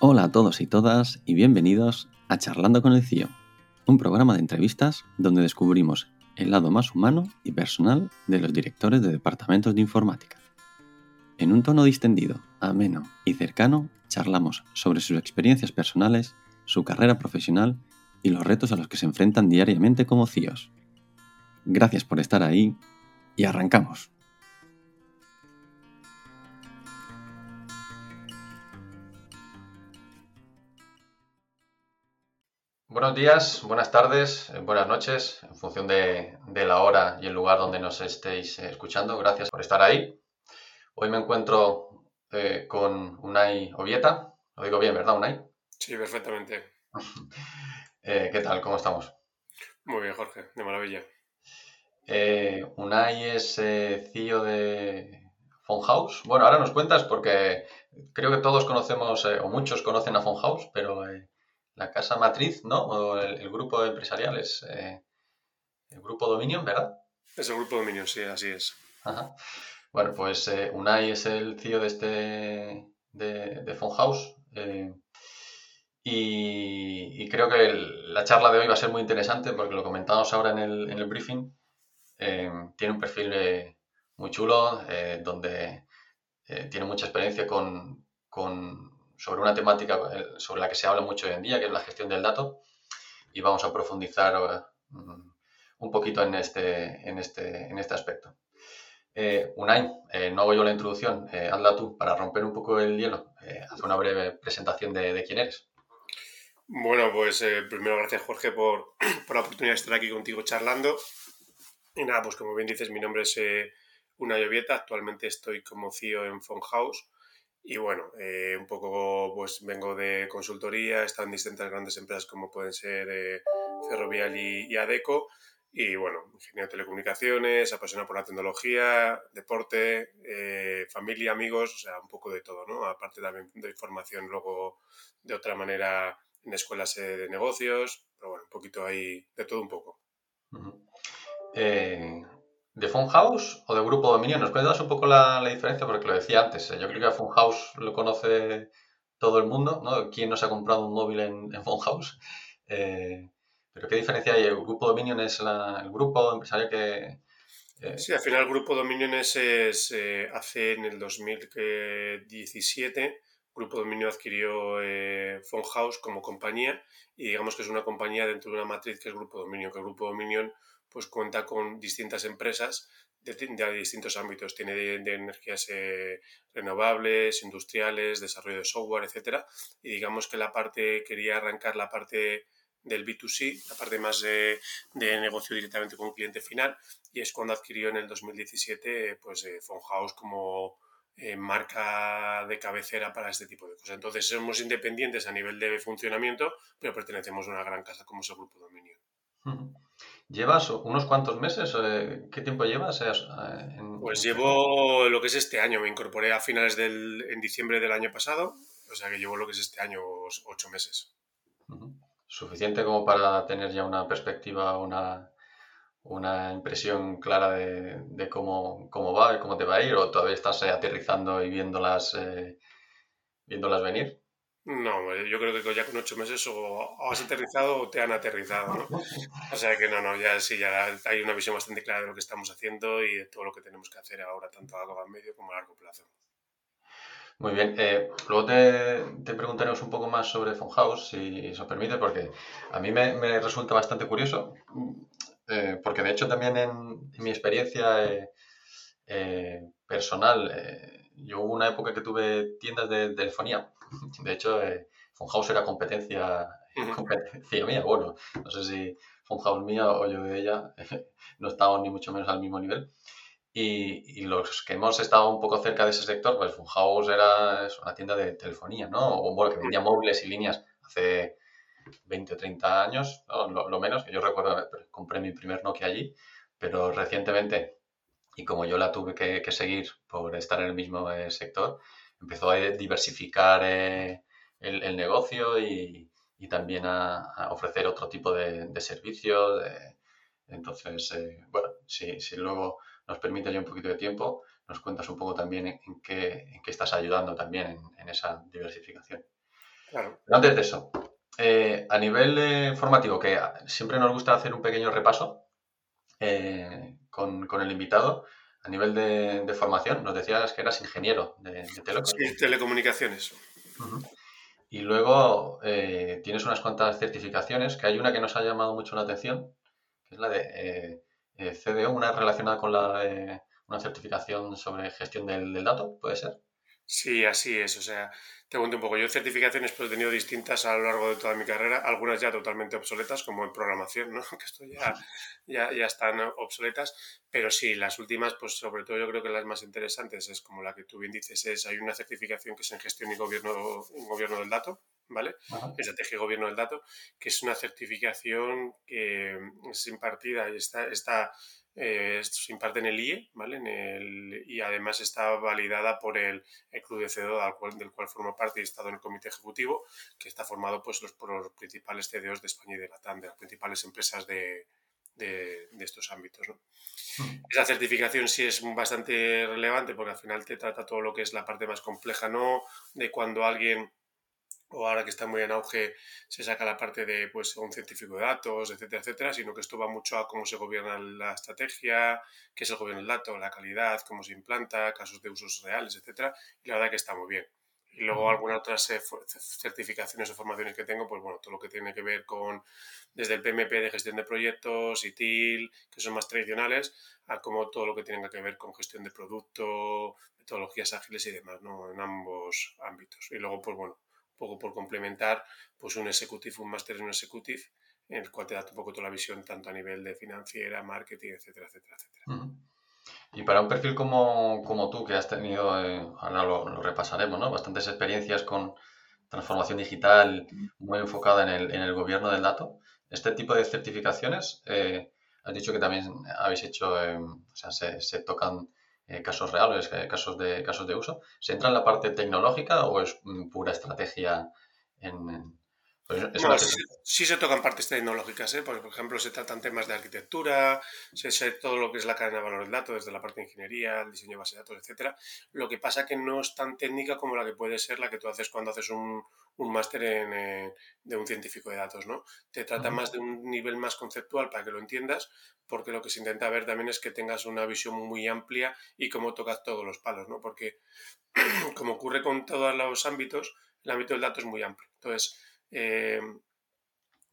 Hola a todos y todas y bienvenidos a Charlando con el CIO, un programa de entrevistas donde descubrimos el lado más humano y personal de los directores de departamentos de informática. En un tono distendido, ameno y cercano, charlamos sobre sus experiencias personales, su carrera profesional y los retos a los que se enfrentan diariamente como CIOs. Gracias por estar ahí y arrancamos. Buenos días, buenas tardes, eh, buenas noches, en función de, la hora y el lugar donde nos estéis eh, escuchando. Gracias por estar ahí. Hoy me encuentro eh, con Unai Ovieta. Lo digo bien, ¿verdad, Unai? Sí, perfectamente. ¿Qué tal? ¿Cómo estamos? Muy bien, Jorge, de maravilla. Unai es CEO de House. Bueno, ahora nos cuentas porque creo que todos conocemos, o muchos conocen a House, pero la casa matriz, ¿no? O el, grupo empresarial es eh, el grupo Dominion, ¿verdad? Es el grupo Dominion, sí, así es. Ajá. Bueno, pues eh, Unai es el CEO de este de, de House. Eh, y, creo que la charla de hoy va a ser muy interesante porque lo comentamos ahora en el, en el briefing. tiene un perfil muy chulo, donde tiene mucha experiencia con, con sobre una temática eh, sobre la que se habla mucho hoy en día, que es la gestión del dato, y vamos a profundizar eh, un poquito en este, en este, en este aspecto. Eh, Unai, eh, no hago yo la introducción, hazla tú para romper un poco el hielo. haz una breve presentación de, quién eres. Bueno, pues primero gracias Jorge por, por, la oportunidad de estar aquí contigo charlando. Y nada, pues como bien dices, mi nombre es Unai Ovieta, actualmente estoy como CEO en House y bueno, eh, un poco pues vengo de consultoría, he estado en distintas grandes empresas como pueden ser eh, Ferrovial y, Adeco. Y bueno, ingeniero de telecomunicaciones, apasionado por la tecnología, deporte, eh, familia, amigos, o sea, un poco de todo, ¿no? Aparte también de formación luego de otra manera en escuelas de negocios, pero bueno, un poquito ahí, de todo un poco. ¿De Funhouse o de Grupo Dominio? ¿Nos cuentas un poco la, diferencia? Porque lo decía antes, eh, yo creo que Funhouse lo conoce todo el mundo, ¿no? ¿Quién no se ha comprado un móvil en, en Funhouse? Eh, pero ¿qué diferencia hay? ¿El Grupo Dominion es el grupo empresarial que...? Eh, sí, al final Grupo Dominion es, hace en el 2017 Grupo Dominion adquirió eh, House como compañía y digamos que es una compañía dentro de una matriz que es Grupo Dominion, que el Grupo Dominion pues cuenta con distintas empresas de, distintos ámbitos. Tiene de, energías eh, renovables, industriales, desarrollo de software, etcétera. Y digamos que la parte, quería arrancar la parte del B2C, la parte más de, negocio directamente con cliente final, y es cuando adquirió en el 2017 pues eh, House como eh, marca de cabecera para este tipo de cosas. Entonces somos independientes a nivel de funcionamiento, pero pertenecemos a una gran casa como es el Grupo Dominio. ¿Llevas unos cuantos meses? Eh, ¿Qué tiempo llevas? Eh, pues llevo lo que es este año. Me incorporé a finales del, en diciembre del año pasado. O sea que llevo lo que es este año ocho meses. Suficiente como para tener ya una perspectiva, una, una impresión clara de, cómo, cómo, va y cómo te va a ir, o todavía estás eh, aterrizando y viéndolas, viéndolas venir? No, yo creo que ya con ocho meses o has aterrizado o te han aterrizado, ¿no? O sea que no, no, ya sí, ya hay una visión bastante clara de lo que estamos haciendo y de todo lo que tenemos que hacer ahora, tanto a medio como a largo plazo. Muy bien, eh, luego te, te, preguntaremos un poco más sobre Funhouse, si os permite, porque a mí me, resulta bastante curioso, eh, porque de hecho también en, mi experiencia eh, personal, yo hubo una época que tuve tiendas de telefonía de hecho, eh, Funhouse era competencia, competencia mía. Bueno, no sé si Funhouse mía o yo de ella no estábamos ni mucho menos al mismo nivel. Y, los que hemos estado un poco cerca de ese sector, pues Funhouse era una tienda de telefonía, ¿no? O bueno, que vendía móviles y líneas hace 20 o 30 años, lo, menos, que yo recuerdo, compré mi primer Nokia allí, pero recientemente, y como yo la tuve que, que seguir por estar en el mismo eh, sector, empezó a diversificar eh, el, negocio y, también a, ofrecer otro tipo de, servicios. entonces, eh, bueno, si, luego nos permite ya un poquito de tiempo, nos cuentas un poco también en, qué, estás ayudando también en, esa diversificación. Claro. Pero antes de eso, eh, a nivel formativo, que siempre nos gusta hacer un pequeño repaso con, con, el invitado, a nivel de, formación, nos decías que eras ingeniero de, telecomunicaciones. Y luego eh, tienes unas cuantas certificaciones, que hay una que nos ha llamado mucho la atención, que es la de eh, eh, CDO, una relacionada con la una certificación sobre gestión del dato, ¿puede ser? Sí, así es. O sea, te cuento un poco. Yo certificaciones pues, he tenido distintas a lo largo de toda mi carrera, algunas ya totalmente obsoletas, como en programación, ¿no? que esto ya, ya, ya están obsoletas, pero sí, las últimas, pues sobre todo yo creo que las más interesantes es como la que tú bien dices, es hay una certificación que es en gestión y gobierno, gobierno del dato, ¿vale? Estrategia y gobierno del dato, que es una certificación que es impartida y está, está eh, se imparte en el IE, ¿vale? En el, y además está validada por el, Club de CDO, del cual, del cual formo parte y he estado en el comité ejecutivo, que está formado pues, los, por los principales CDOs de España y de Latam, de las principales empresas de, de, estos ámbitos. ¿no? Hmm. Esa certificación sí es bastante relevante porque al final te trata todo lo que es la parte más compleja, no de cuando alguien o ahora que está muy en auge se saca la parte de pues un científico de datos, etcétera, etcétera, sino que esto va mucho a cómo se gobierna la estrategia, qué es el gobierno del dato, la calidad, cómo se implanta, casos de usos reales, etcétera, y la verdad que está muy bien. Y luego algunas otras eh, certificaciones o formaciones que tengo, pues bueno, todo lo que tiene que ver con desde el PMP de gestión de proyectos, ITIL, que son más tradicionales, a como todo lo que tiene que ver con gestión de producto, metodologías ágiles y demás, ¿no? En ambos ámbitos. Y luego, pues bueno, poco por complementar, pues un executive, un máster en un executive, en el cual te da un poco toda la visión tanto a nivel de financiera, marketing, etcétera, etcétera, etcétera. Y para un perfil como, como tú, que has tenido, eh, ahora lo, repasaremos, ¿no? Bastantes experiencias con transformación digital muy enfocada en el, en el gobierno del dato, este tipo de certificaciones, eh, has dicho que también habéis hecho, eh, o sea, se, se tocan eh, casos reales, eh, casos, de, casos de uso. ¿Se entra en la parte tecnológica o es mm, pura estrategia en, pues sí, se tocan partes tecnológicas, ¿eh? por ejemplo, se tratan temas de arquitectura, se sé todo lo que es la cadena de valor del dato, desde la parte de ingeniería, el diseño de base de datos, etcétera. Lo que pasa que no es tan técnica como la que puede ser la que tú haces cuando haces un, un máster eh, de un científico de datos, ¿no? Te trata más de un nivel más conceptual para que lo entiendas, porque lo que se intenta ver también es que tengas una visión muy amplia y cómo tocas todos los palos, ¿no? Porque, como ocurre con todos los ámbitos, el ámbito del dato es muy amplio. Entonces, eh,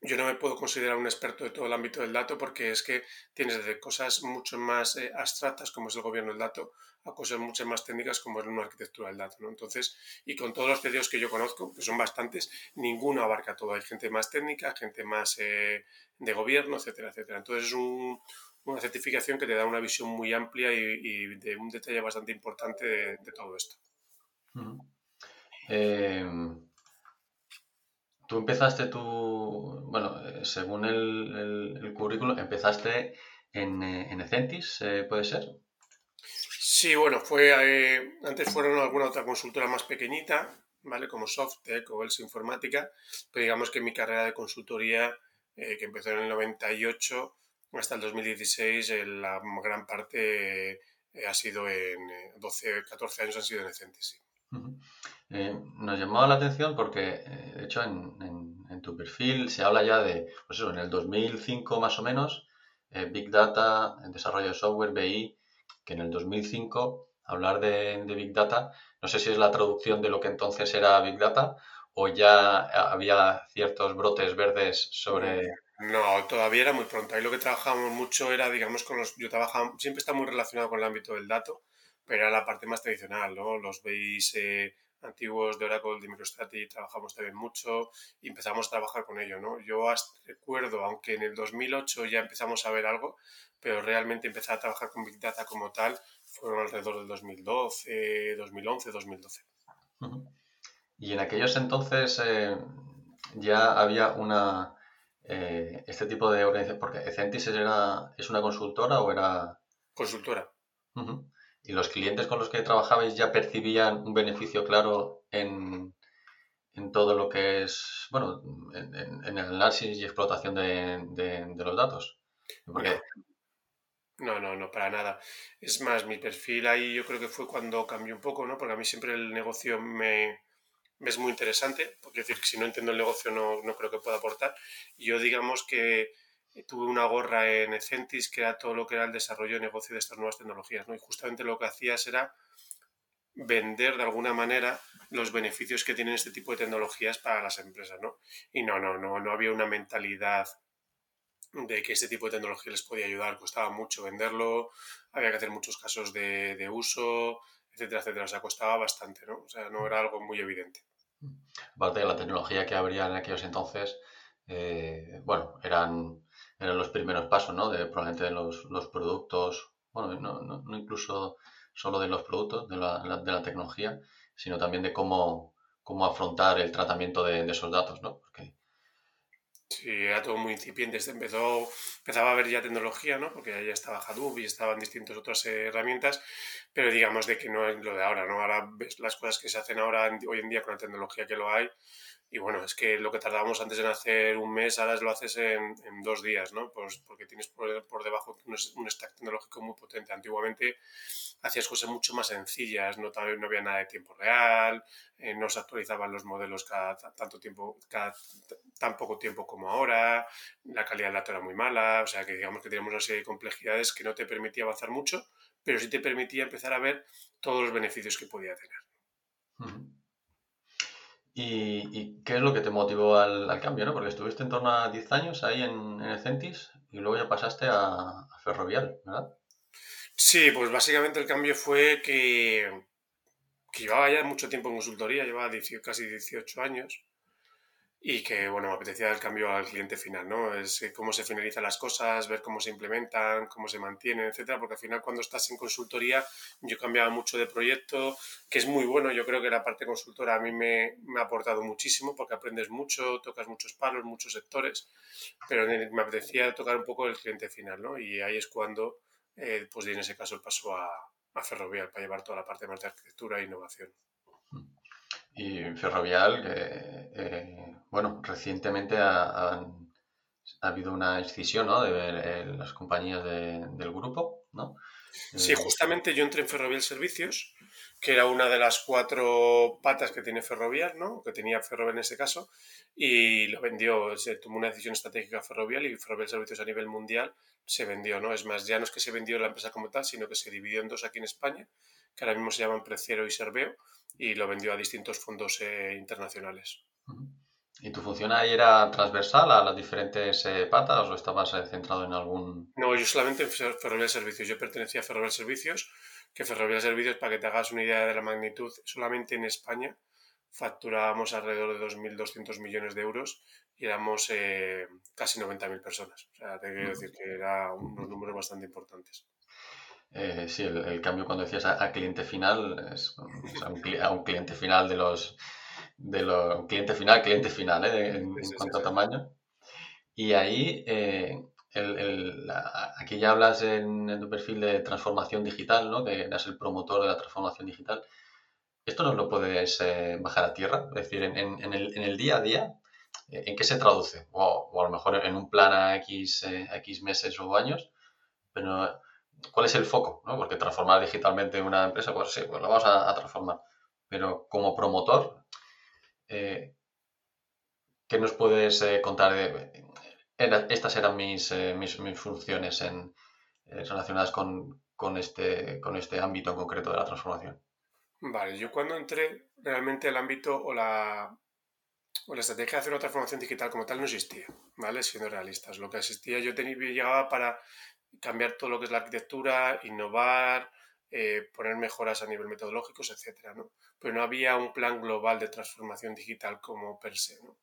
yo no me puedo considerar un experto de todo el ámbito del dato porque es que tienes desde cosas mucho más eh, abstractas como es el gobierno del dato a cosas mucho más técnicas como es una arquitectura del dato. ¿no? Entonces, y con todos los pedidos que yo conozco, que son bastantes, ninguno abarca todo. Hay gente más técnica, gente más eh, de gobierno, etcétera, etcétera. Entonces es una certificación que te da una visión muy amplia y, de un detalle bastante importante de, todo esto. Tú empezaste tu, bueno, eh, según el, el, currículum, empezaste en, eh, en Ecentis, eh, ¿puede ser? Sí, bueno, fue antes fueron alguna otra consultora más pequeñita, ¿vale? Como Softec o Els Informática, pero digamos que mi carrera de consultoría, que empezó en el 98 hasta el 2016, la gran parte ha sido en 12, 14 años han sido en Ecentis, sí. Eh, nos llamaba la atención porque, eh, de hecho, en, tu perfil se habla ya de, pues eso, en el 2005 más o menos, eh, Big Data, desarrollo de software, BI, que en el 2005 hablar de, Big Data, no sé si es la traducción de lo que entonces era Big Data o ya había ciertos brotes verdes sobre... No, todavía era muy pronto. Ahí lo que trabajábamos mucho era, digamos, con los... Yo trabajaba, siempre está muy relacionado con el ámbito del dato, pero era la parte más tradicional, ¿no? Los BIs antiguos de Oracle, de MicroStrategy, trabajamos también mucho y empezamos a trabajar con ello, ¿no? Yo recuerdo, aunque en el 2008 ya empezamos a ver algo, pero realmente empezar a trabajar con Big Data como tal fueron alrededor del 2012, 2011, 2012. Y en aquellos entonces eh, ya había una eh, este tipo de organización, porque Ecentis era, es una consultora o era... Consultora. ¿Y los clientes con los que trabajabais ya percibían un beneficio claro en, todo lo que es, bueno, en, el análisis y explotación de, los datos? No, no, no, para nada. Es más, mi perfil ahí yo creo que fue cuando cambió un poco, ¿no? Porque a mí siempre el negocio me, es muy interesante, porque decir si no entiendo el negocio no, no creo que pueda aportar. Yo digamos que tuve una gorra en Ecentis que era todo lo que era el desarrollo de negocio de estas nuevas tecnologías, ¿no? Y justamente lo que hacías era vender de alguna manera los beneficios que tienen este tipo de tecnologías para las empresas, ¿no? Y no, no, no, no había una mentalidad de que este tipo de tecnología les podía ayudar, costaba mucho venderlo, había que hacer muchos casos de, de uso, etcétera, etcétera. O sea, costaba bastante, ¿no? O sea, no era algo muy evidente. Aparte de la tecnología que habría en aquellos entonces, eh, bueno, eran, eran los primeros pasos, ¿no? De probablemente de los, los productos, bueno, no, no, incluso solo de los productos, de la, de la tecnología, sino también de cómo, cómo afrontar el tratamiento de, esos datos, ¿no? Sí, era todo muy incipiente. Empezó, empezaba a haber ya tecnología, ¿no? Porque ya estaba Hadoop y estaban distintas otras herramientas, pero digamos de que no es lo de ahora, ¿no? Ahora las cosas que se hacen ahora, hoy en día, con la tecnología que lo hay, y bueno, es que lo que tardábamos antes en hacer un mes, ahora lo haces en, en dos días, ¿no? Pues porque tienes por, por debajo un, un, stack tecnológico muy potente. Antiguamente hacías cosas mucho más sencillas, no, no había nada de tiempo real, eh, no se actualizaban los modelos cada tanto tiempo, cada tan poco tiempo como ahora, la calidad del dato era muy mala, o sea que digamos que teníamos una serie de complejidades que no te permitía avanzar mucho, pero sí te permitía empezar a ver todos los beneficios que podía tener. Uh -huh. ¿Y, ¿Y, qué es lo que te motivó al, al, cambio? ¿no? Porque estuviste en torno a 10 años ahí en, en el Centis y luego ya pasaste a, a, Ferrovial, ¿verdad? Sí, pues básicamente el cambio fue que, que llevaba ya mucho tiempo en consultoría, llevaba 18, casi 18 años y que, bueno, me apetecía el cambio al cliente final, ¿no? Es eh, cómo se finalizan las cosas, ver cómo se implementan, cómo se mantienen, etcétera, porque al final cuando estás en consultoría yo cambiaba mucho de proyecto, que es muy bueno, yo creo que la parte consultora a mí me, me ha aportado muchísimo porque aprendes mucho, tocas muchos palos, muchos sectores, pero me apetecía tocar un poco el cliente final, ¿no? Y ahí es cuando, eh, pues en ese caso el paso a, a Ferrovial para llevar toda la parte de arquitectura e innovación. Y Ferrovial, eh, eh, bueno, recientemente ha, ha, ha, habido una escisión ¿no? de eh, las compañías de, del grupo, ¿no? Sí, justamente yo entré en Ferrovial Servicios, que era una de las cuatro patas que tiene Ferrovial, ¿no? Que tenía Ferrovial en ese caso, y lo vendió, se tomó una decisión estratégica Ferrovial y Ferrovial Servicios a nivel mundial se vendió, ¿no? Es más, ya no es que se vendió la empresa como tal, sino que se dividió en dos aquí en España, que ahora mismo se llaman Preciero y Serveo, y lo vendió a distintos fondos eh, internacionales. ¿Y tu función ahí era transversal a las diferentes eh, patas o estabas eh, centrado en algún...? No, yo solamente en Ferrovial Servicios. Yo pertenecía a Ferrovial Servicios, que Ferrovial Servicios, para que te hagas una idea de la magnitud, solamente en España facturábamos alrededor de 2.200 millones de euros y éramos eh, casi 90.000 personas. O sea, te quiero decir que eran unos números bastante importantes. Eh, sí, el, el, cambio cuando decías a, a cliente final es, es a, un, a, un, cliente final de los de los cliente final, cliente final, ¿eh? en, sí, en cuanto sí, a tamaño. Y ahí, eh, el, el, la, aquí ya hablas en, en, tu perfil de transformación digital, ¿no? que eres el promotor de la transformación digital. ¿Esto nos lo puedes eh, bajar a tierra? Es decir, en, en, el, en el día a día, eh, ¿en qué se traduce? O, o, a lo mejor en un plan a X, eh, X meses o años, pero cuál es el foco, ¿no? Porque transformar digitalmente una empresa, pues sí, pues lo vamos a, a transformar. Pero como promotor, eh, ¿qué nos puedes eh, contar de estas eran mis, eh, funciones relacionadas este, con este ámbito en concreto de la transformación? Vale, yo cuando entré, realmente el ámbito o la, o la estrategia de hacer una transformación digital como tal no existía, ¿vale? Siendo realistas. Lo que existía, yo tenía, llegaba para cambiar todo lo que es la arquitectura, innovar, eh, poner mejoras a nivel metodológicos, etcétera, ¿no? Pero no había un plan global de transformación digital como per se, ¿no?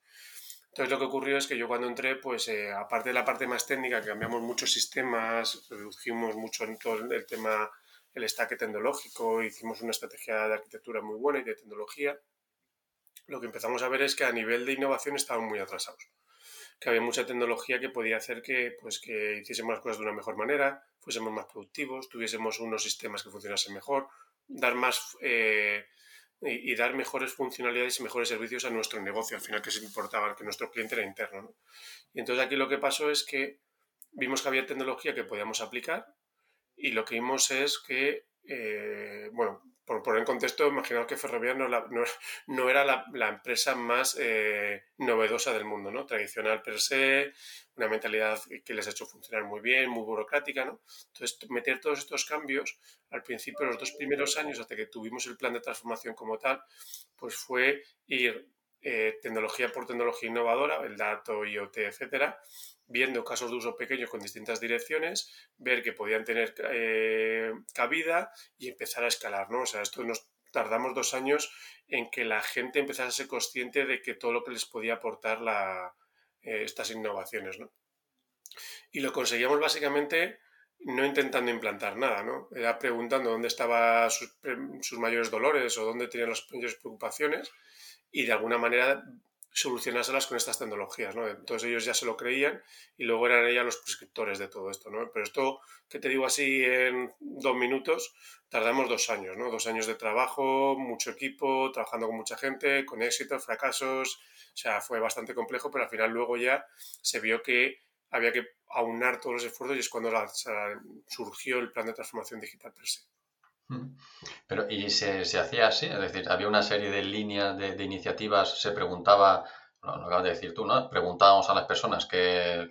Entonces lo que ocurrió es que yo cuando entré, pues eh, aparte de la parte más técnica, cambiamos muchos sistemas, redujimos mucho en todo el tema, el stack tecnológico, hicimos una estrategia de arquitectura muy buena y de tecnología, lo que empezamos a ver es que a nivel de innovación estaban muy atrasados que había mucha tecnología que podía hacer que, pues, que hiciésemos las cosas de una mejor manera, fuésemos más productivos, tuviésemos unos sistemas que funcionasen mejor, dar más eh, y, dar mejores funcionalidades y mejores servicios a nuestro negocio, al final que se importaba que nuestro cliente era interno. ¿no? Y entonces aquí lo que pasó es que vimos que había tecnología que podíamos aplicar y lo que vimos es que, eh, bueno, por poner en contexto, imaginaos que Ferrovial no, no, era la, empresa más eh, novedosa del mundo, ¿no? Tradicional per se, una mentalidad que les ha hecho funcionar muy bien, muy burocrática, ¿no? Entonces, meter todos estos cambios, al principio, los dos primeros años, hasta que tuvimos el plan de transformación como tal, pues fue ir eh, tecnología por tecnología innovadora, el dato, IoT, etcétera, viendo casos de uso pequeños con distintas direcciones, ver que podían tener eh, cabida y empezar a escalar, ¿no? O sea, esto nos tardamos dos años en que la gente empezara a ser consciente de que todo lo que les podía aportar la, eh, estas innovaciones, ¿no? Y lo conseguíamos básicamente no intentando implantar nada, ¿no? Era preguntando dónde estaban sus, sus mayores dolores o dónde tenían las mayores preocupaciones y de alguna manera solucionárselas con estas tecnologías, ¿no? Entonces ellos ya se lo creían y luego eran ellos los prescriptores de todo esto, ¿no? Pero esto que te digo así en dos minutos, tardamos dos años, ¿no? Dos años de trabajo, mucho equipo, trabajando con mucha gente, con éxitos, fracasos, o sea, fue bastante complejo, pero al final luego ya se vio que había que aunar todos los esfuerzos y es cuando surgió el plan de transformación digital per se. Pero, ¿y se, se, hacía así? Es decir, había una serie de líneas de, de iniciativas, se preguntaba, lo, lo, acabas de decir tú, ¿no? Preguntábamos a las personas que,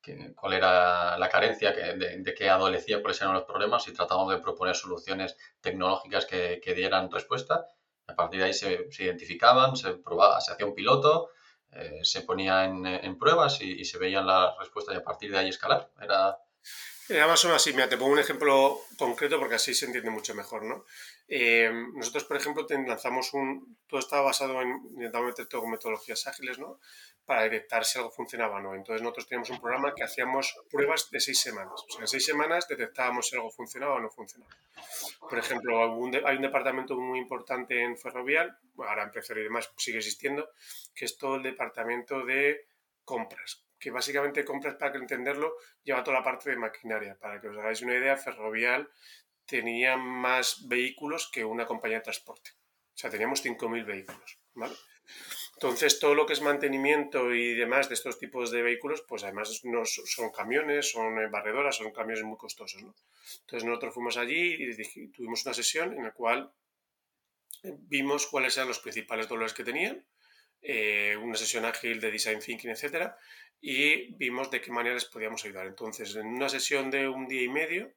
que, cuál era la carencia, de, qué adolecía, cuáles eran los problemas y tratábamos de proponer soluciones tecnológicas que, que dieran respuesta. A partir de ahí se, identificaban, se probaba, se hacía un piloto, eh, se ponía en, en pruebas y, y, se veían las respuestas y a partir de ahí escalar. Era más o menos así, mira, te pongo un ejemplo concreto porque así se entiende mucho mejor, ¿no? Eh, nosotros, por ejemplo, lanzamos un... Todo estaba basado en... Intentamos meter todo con metodologías ágiles, ¿no? Para detectar si algo funcionaba o no. Entonces nosotros teníamos un programa que hacíamos pruebas de seis semanas. O sea, en seis semanas detectábamos si algo funcionaba o no funcionaba. Por ejemplo, hay un departamento muy importante en Ferrovial, ahora en y demás sigue existiendo, que es todo el departamento de compras que básicamente compras, para entenderlo, lleva toda la parte de maquinaria. Para que os hagáis una idea, Ferrovial tenía más vehículos que una compañía de transporte. O sea, teníamos 5.000 vehículos. Entonces, todo lo que es mantenimiento y demás de estos tipos de vehículos, pues además no son camiones, son eh, barredoras, son camiones muy costosos. Entonces, nosotros fuimos allí y tuvimos una sesión en la cual vimos cuáles eran los principales dolores que tenían, eh, una sesión ágil de design thinking, etcétera, y vimos de qué manera les podíamos ayudar. Entonces, en una sesión de un día y medio,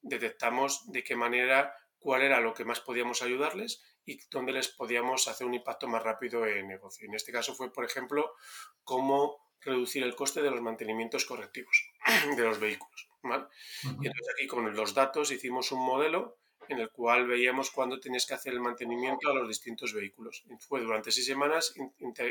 detectamos de qué manera, cuál era lo que más podíamos ayudarles y dónde les podíamos hacer un impacto más rápido en negocio. En este caso fue, por ejemplo, cómo reducir el coste de los mantenimientos correctivos de los vehículos. ¿vale? Y entonces aquí con los datos hicimos un modelo en el cual veíamos cuándo tenías que hacer el mantenimiento a los distintos vehículos. fue durante seis semanas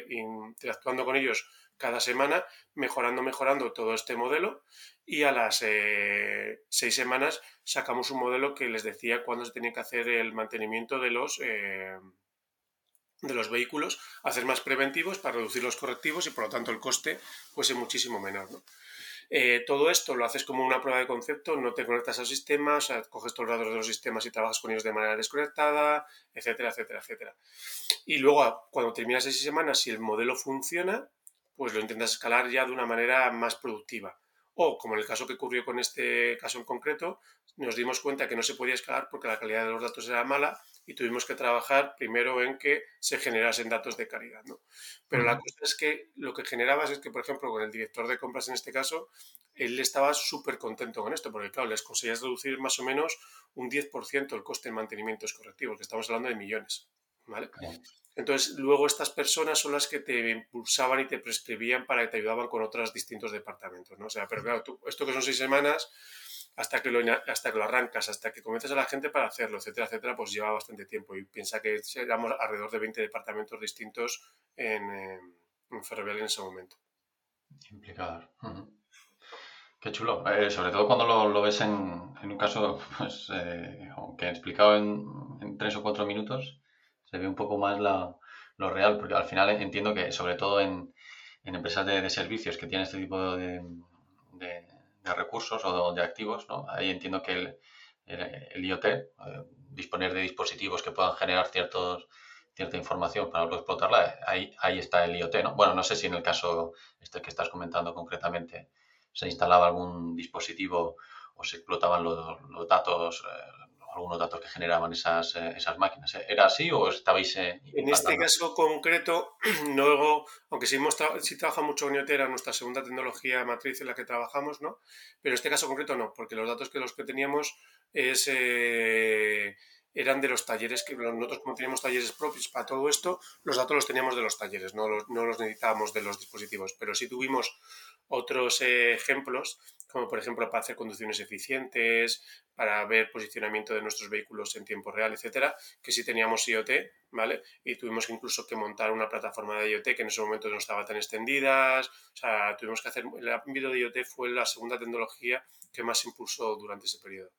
interactuando con ellos cada semana, mejorando, mejorando todo este modelo y a las eh, seis semanas sacamos un modelo que les decía cuándo se tenía que hacer el mantenimiento de los, eh, de los vehículos, hacer más preventivos para reducir los correctivos y por lo tanto el coste fuese muchísimo menor. ¿no? Eh, todo esto lo haces como una prueba de concepto, no te conectas al sistema, o sea, coges todos los datos de los sistemas y trabajas con ellos de manera desconectada, etcétera, etcétera, etcétera. Y luego, cuando terminas esas semanas, si el modelo funciona, pues lo intentas escalar ya de una manera más productiva. O, como en el caso que ocurrió con este caso en concreto, nos dimos cuenta que no se podía escalar porque la calidad de los datos era mala y tuvimos que trabajar primero en que se generasen datos de calidad. ¿no? Pero la cosa es que lo que generabas es que, por ejemplo, con el director de compras en este caso, él estaba súper contento con esto, porque claro, les conseguías reducir más o menos un 10% el coste de mantenimiento correctivo, que estamos hablando de millones. ¿Vale? Entonces, luego estas personas son las que te impulsaban y te prescribían para que te ayudaban con otros distintos departamentos, ¿no? O sea, pero claro, tú, esto que son seis semanas, hasta que, lo, hasta que lo arrancas, hasta que convences a la gente para hacerlo, etcétera, etcétera, pues lleva bastante tiempo. Y piensa que éramos alrededor de 20 departamentos distintos en, en Ferrovial en ese momento. Implicados. Qué chulo. Eh, sobre todo cuando lo, lo ves en, en, un caso, pues, eh, aunque explicado en, en tres o cuatro minutos, se ve un poco más lo real, porque al final entiendo que sobre todo en, empresas de, servicios que tienen este tipo de, de, recursos o de, activos, ¿no? ahí entiendo que el, IoT, eh, disponer de dispositivos que puedan generar ciertos, cierta información para luego explotarla, ahí, ahí está el IoT. ¿no? Bueno, no sé si en el caso este que estás comentando concretamente se instalaba algún dispositivo o se explotaban los, los datos, eh, algunos datos que generaban esas, eh, esas máquinas. ¿Era así o estabais... en este caso concreto, luego, aunque sí, hemos sí trabaja mucho con IoT, era nuestra segunda tecnología matriz en la que trabajamos, ¿no? Pero en este caso concreto no, porque los datos que los que teníamos es eran de los talleres que nosotros como teníamos talleres propios para todo esto, los datos los teníamos de los talleres, no los, no los necesitábamos de los dispositivos, pero sí tuvimos otros ejemplos, como por ejemplo para hacer conducciones eficientes, para ver posicionamiento de nuestros vehículos en tiempo real, etcétera, que sí teníamos IoT, ¿vale? Y tuvimos incluso que montar una plataforma de IoT que en ese momento no estaba tan extendida, o sea, tuvimos que hacer, el ámbito de IoT fue la segunda tecnología que más impulsó durante ese periodo.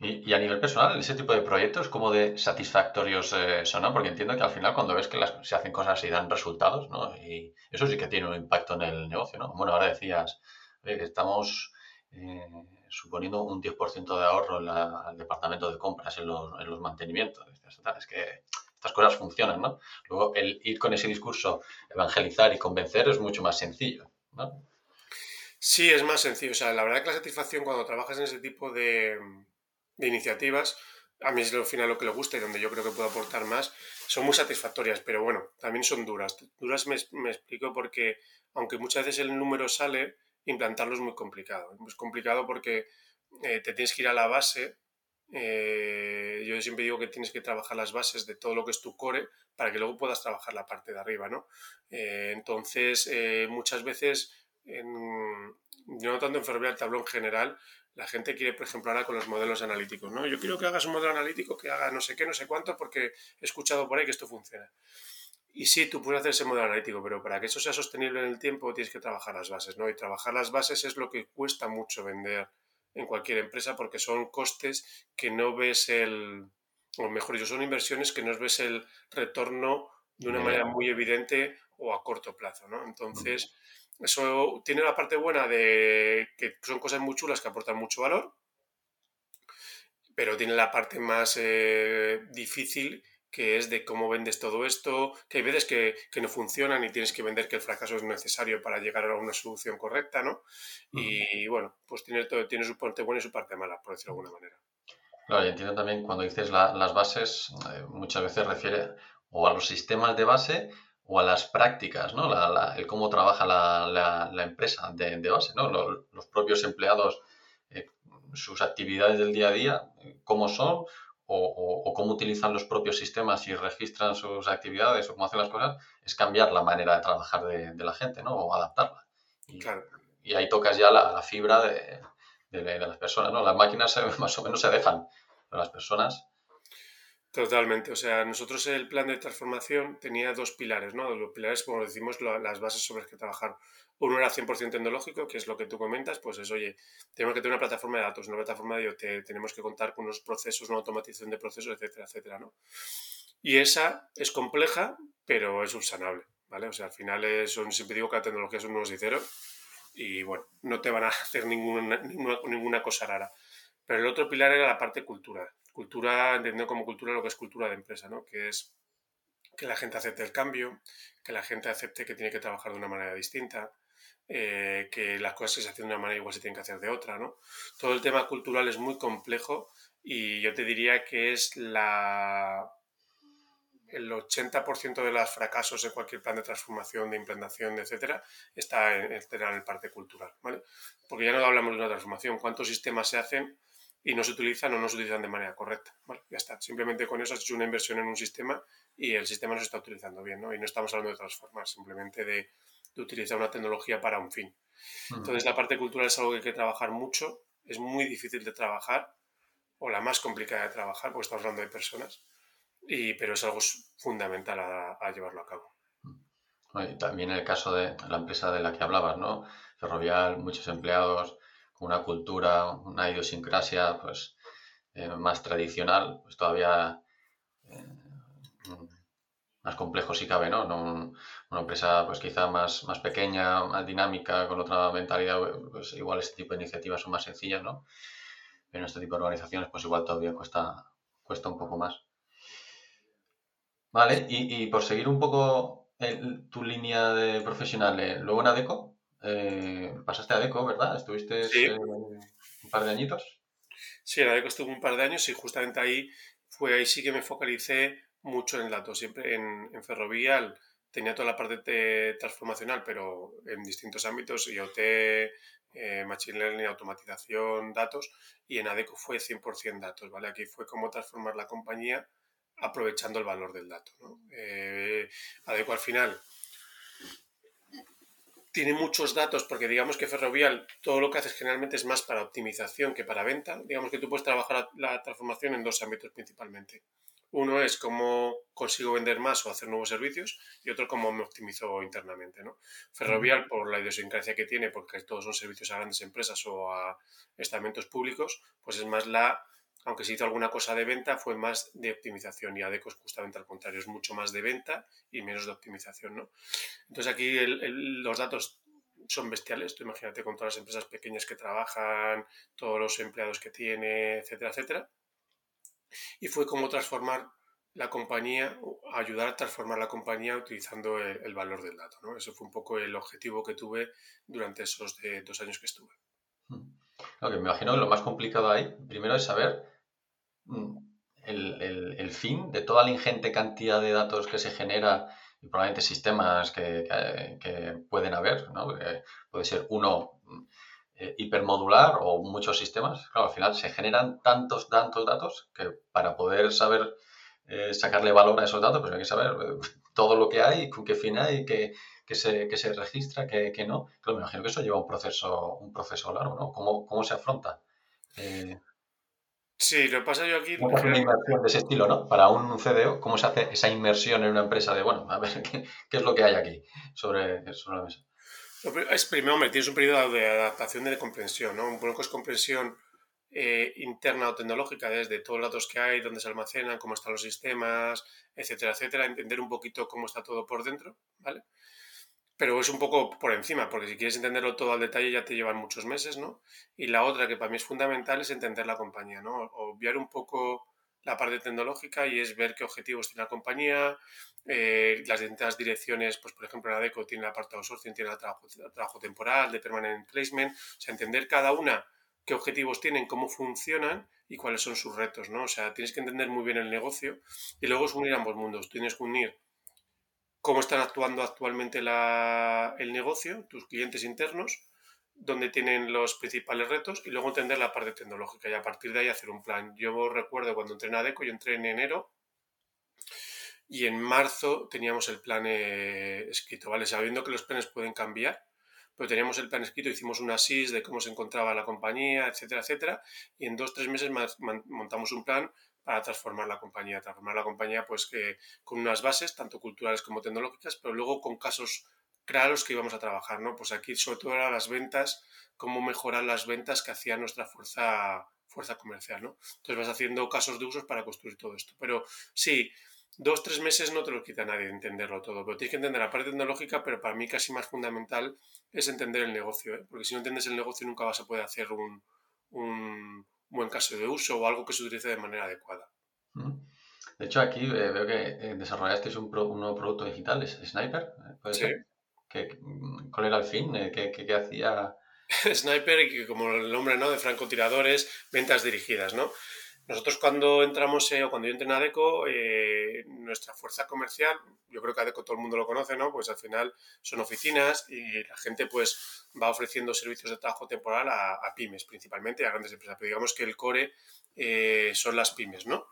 Y, a nivel personal, ese tipo de proyectos, ¿cómo de satisfactorios eh, son? Porque entiendo que al final cuando ves que se hacen cosas y dan resultados, ¿no? Y eso sí que tiene un impacto en el negocio, ¿no? Bueno, ahora decías que estamos eh, suponiendo un 10% de ahorro en al departamento de compras en los, en los mantenimientos. Es que estas cosas funcionan, ¿no? Luego, el ir con ese discurso, evangelizar y convencer es mucho más sencillo, ¿no? Sí, es más sencillo. O sea, la verdad que la satisfacción cuando trabajas en ese tipo de de iniciativas, a mí es lo final lo que le gusta y donde yo creo que puedo aportar más, son muy satisfactorias, pero bueno, también son duras. Duras me, me explico porque, aunque muchas veces el número sale, implantarlo es muy complicado. Es complicado porque eh, te tienes que ir a la base. Eh, yo siempre digo que tienes que trabajar las bases de todo lo que es tu core para que luego puedas trabajar la parte de arriba, ¿no? Eh, entonces, muchas veces, en, no tanto en el tablón general, la gente quiere, por ejemplo, ahora con los modelos analíticos, ¿no? Yo quiero que hagas un modelo analítico que haga no sé qué, no sé cuánto, porque he escuchado por ahí que esto funciona. Y sí, tú puedes hacer ese modelo analítico, pero para que eso sea sostenible en el tiempo tienes que trabajar las bases, ¿no? Y trabajar las bases es lo que cuesta mucho vender en cualquier empresa porque son costes que no ves el, o mejor dicho, son inversiones que no ves el retorno de una manera muy evidente o a corto plazo, ¿no? Entonces, eso tiene la parte buena de que son cosas muy chulas que aportan mucho valor, pero tiene la parte más eh, difícil que es de cómo vendes todo esto, que hay veces que, no funcionan y tienes que vender que el fracaso es necesario para llegar a una solución correcta, ¿no? Y, bueno, pues tiene, todo, tiene su parte buena y su parte mala, por decirlo de alguna manera. Claro, y entiendo también cuando dices las bases, eh, muchas veces refiere o a los sistemas de base o a las prácticas, ¿no? el cómo trabaja la, empresa de, base, ¿no? Los, propios empleados, eh, sus actividades del día a día, cómo son o, cómo utilizan los propios sistemas y registran sus actividades o cómo hacen las cosas, es cambiar la manera de trabajar de, la gente, ¿no? O adaptarla. Y, y ahí tocas ya la, fibra de, las personas, ¿no? Las máquinas más o menos se dejan, pero las personas Totalmente, o sea, nosotros el plan de transformación tenía dos pilares, ¿no? Los pilares, como decimos, las bases sobre las que trabajar. Uno era 100% tecnológico, que es lo que tú comentas, pues es, oye, tenemos que tener una plataforma de datos, una plataforma de IoT, tenemos que contar con unos procesos, una automatización de procesos, etcétera, etcétera, ¿no? Y esa es compleja, pero es subsanable, ¿vale? O sea, al final son, siempre digo que la tecnología es un nuevo y y, bueno, no te van a hacer ninguna, ninguna, ninguna cosa rara. Pero el otro pilar era la parte cultural cultura, entendiendo como cultura lo que es cultura de empresa, ¿no? Que es que la gente acepte el cambio, que la gente acepte que tiene que trabajar de una manera distinta, eh, que las cosas que se hacen de una manera igual se tienen que hacer de otra, ¿no? Todo el tema cultural es muy complejo y yo te diría que es la el 80% de los fracasos en cualquier plan de transformación, de implantación, etcétera, está en, en, el parte cultural, ¿vale? Porque ya no hablamos de una transformación, cuántos sistemas se hacen y no se utilizan o no se utilizan de manera correcta. Bueno, ya está. Simplemente con eso has hecho una inversión en un sistema y el sistema no se está utilizando bien, ¿no? Y no estamos hablando de transformar, simplemente de, utilizar una tecnología para un fin. Entonces, la parte cultural es algo que hay que trabajar mucho, es muy difícil de trabajar, o la más complicada de trabajar, porque estamos hablando de personas, y, pero es algo fundamental a, llevarlo a cabo. Y también el caso de la empresa de la que hablabas, ¿no? Ferrovial, muchos empleados, una cultura, una idiosincrasia pues, eh, más tradicional, pues todavía eh, más complejo si cabe, ¿no? una empresa pues quizá más, más pequeña, más dinámica, con otra mentalidad, pues igual este tipo de iniciativas son más sencillas, ¿no? Pero en este tipo de organizaciones pues igual todavía cuesta, cuesta un poco más. Vale, y, por seguir un poco tu línea de profesional, eh, luego en ADECO, eh, pasaste a Deco, ¿verdad? ¿Estuviste eh, un par de añitos? Sí, en ADECO estuve un par de años y justamente ahí fue ahí sí que me focalicé mucho en datos. Siempre en, en Ferrovial tenía toda la parte de transformacional, pero en distintos ámbitos, IoT, eh, Machine Learning, automatización, datos, y en ADECO fue 100% datos, ¿vale? Aquí fue cómo transformar la compañía aprovechando el valor del dato. ¿no? Eh, Adeco al final tiene muchos datos porque digamos que Ferrovial todo lo que haces generalmente es más para optimización que para venta. Digamos que tú puedes trabajar la transformación en dos ámbitos principalmente. Uno es cómo consigo vender más o hacer nuevos servicios y otro cómo me optimizo internamente. ¿no? Ferrovial, por la idiosincrasia que tiene, porque todos son servicios a grandes empresas o a estamentos públicos, pues es más la aunque se hizo alguna cosa de venta, fue más de optimización y ADECO es justamente al contrario, es mucho más de venta y menos de optimización. ¿no? Entonces aquí los datos son bestiales, tú imagínate con todas las empresas pequeñas que trabajan, todos los empleados que tiene, etcétera, etcétera. Y fue como transformar la compañía, ayudar a transformar la compañía utilizando el, valor del dato. ¿no? Ese fue un poco el objetivo que tuve durante esos dos años que estuve. Que me imagino que lo más complicado ahí, primero es saber El, fin de toda la ingente cantidad de datos que se genera y probablemente sistemas que, pueden haber, ¿no? puede ser uno eh, hipermodular o muchos sistemas. Claro, al final se generan tantos, tantos datos que para poder saber eh, sacarle valor a esos datos, pues hay que saber eh, todo lo que hay, con qué fin hay, qué, se, se registra, qué, no. Claro, me imagino que eso lleva un proceso, un proceso largo, ¿no? ¿Cómo, cómo se afronta? Sí, lo que pasa yo aquí... ¿Cómo una inversión de ese estilo, no? Para un CDO, ¿cómo se hace esa inversión en una empresa de, bueno, a ver, ¿qué, es lo que hay aquí sobre, la mesa? Es primero, hombre, tienes un periodo de adaptación de comprensión, ¿no? Un poco es comprensión eh, interna o tecnológica desde todos los datos que hay, dónde se almacenan, cómo están los sistemas, etcétera, etcétera, entender un poquito cómo está todo por dentro, ¿vale? Pero es un poco por encima, porque si quieres entenderlo todo al detalle ya te llevan muchos meses, ¿no? Y la otra que para mí es fundamental es entender la compañía, ¿no? Obviar un poco la parte tecnológica y es ver qué objetivos tiene la compañía, eh, las distintas direcciones, pues por ejemplo en ADECO tiene la parte de outsourcing, tiene el trabajo, trabajo temporal, de permanent placement, o sea, entender cada una qué objetivos tienen, cómo funcionan y cuáles son sus retos, ¿no? O sea, tienes que entender muy bien el negocio y luego es unir ambos mundos. Tienes que unir cómo están actuando actualmente el negocio, tus clientes internos, dónde tienen los principales retos y luego entender la parte tecnológica y a partir de ahí hacer un plan. Yo recuerdo cuando entré en ADECO, yo entré en enero y en marzo teníamos el plan eh, escrito, ¿vale? Sabiendo que los planes pueden cambiar, pero teníamos el plan escrito, hicimos una SIS de cómo se encontraba la compañía, etcétera, etcétera, y en dos, tres meses montamos un plan para transformar la compañía. Transformar la compañía pues que con unas bases, tanto culturales como tecnológicas, pero luego con casos claros que íbamos a trabajar, ¿no? Pues aquí sobre todo eran las ventas, cómo mejorar las ventas que hacía nuestra fuerza, fuerza comercial, ¿no? Entonces vas haciendo casos de usos para construir todo esto. Pero sí, dos, tres meses no te lo quita nadie entenderlo todo, pero tienes que entender la parte tecnológica, pero para mí casi más fundamental es entender el negocio, ¿eh? porque si no entiendes el negocio nunca vas a poder hacer un, un buen caso de uso o algo que se utilice de manera adecuada. De hecho, aquí eh, veo que eh, desarrollasteis un, nuevo producto digital, es Sniper, eh, ¿puede sí. Mm, ¿Cuál era el fin? ¿Qué, qué, hacía? Sniper, como el nombre ¿no? de francotiradores, ventas dirigidas, ¿no? Nosotros cuando entramos, o cuando yo entré en ADECO, nuestra fuerza comercial, yo creo que ADECO todo el mundo lo conoce, ¿no? Pues al final son oficinas y la gente pues va ofreciendo servicios de trabajo temporal a, pymes principalmente, a grandes empresas. Pero digamos que el core son las pymes, ¿no?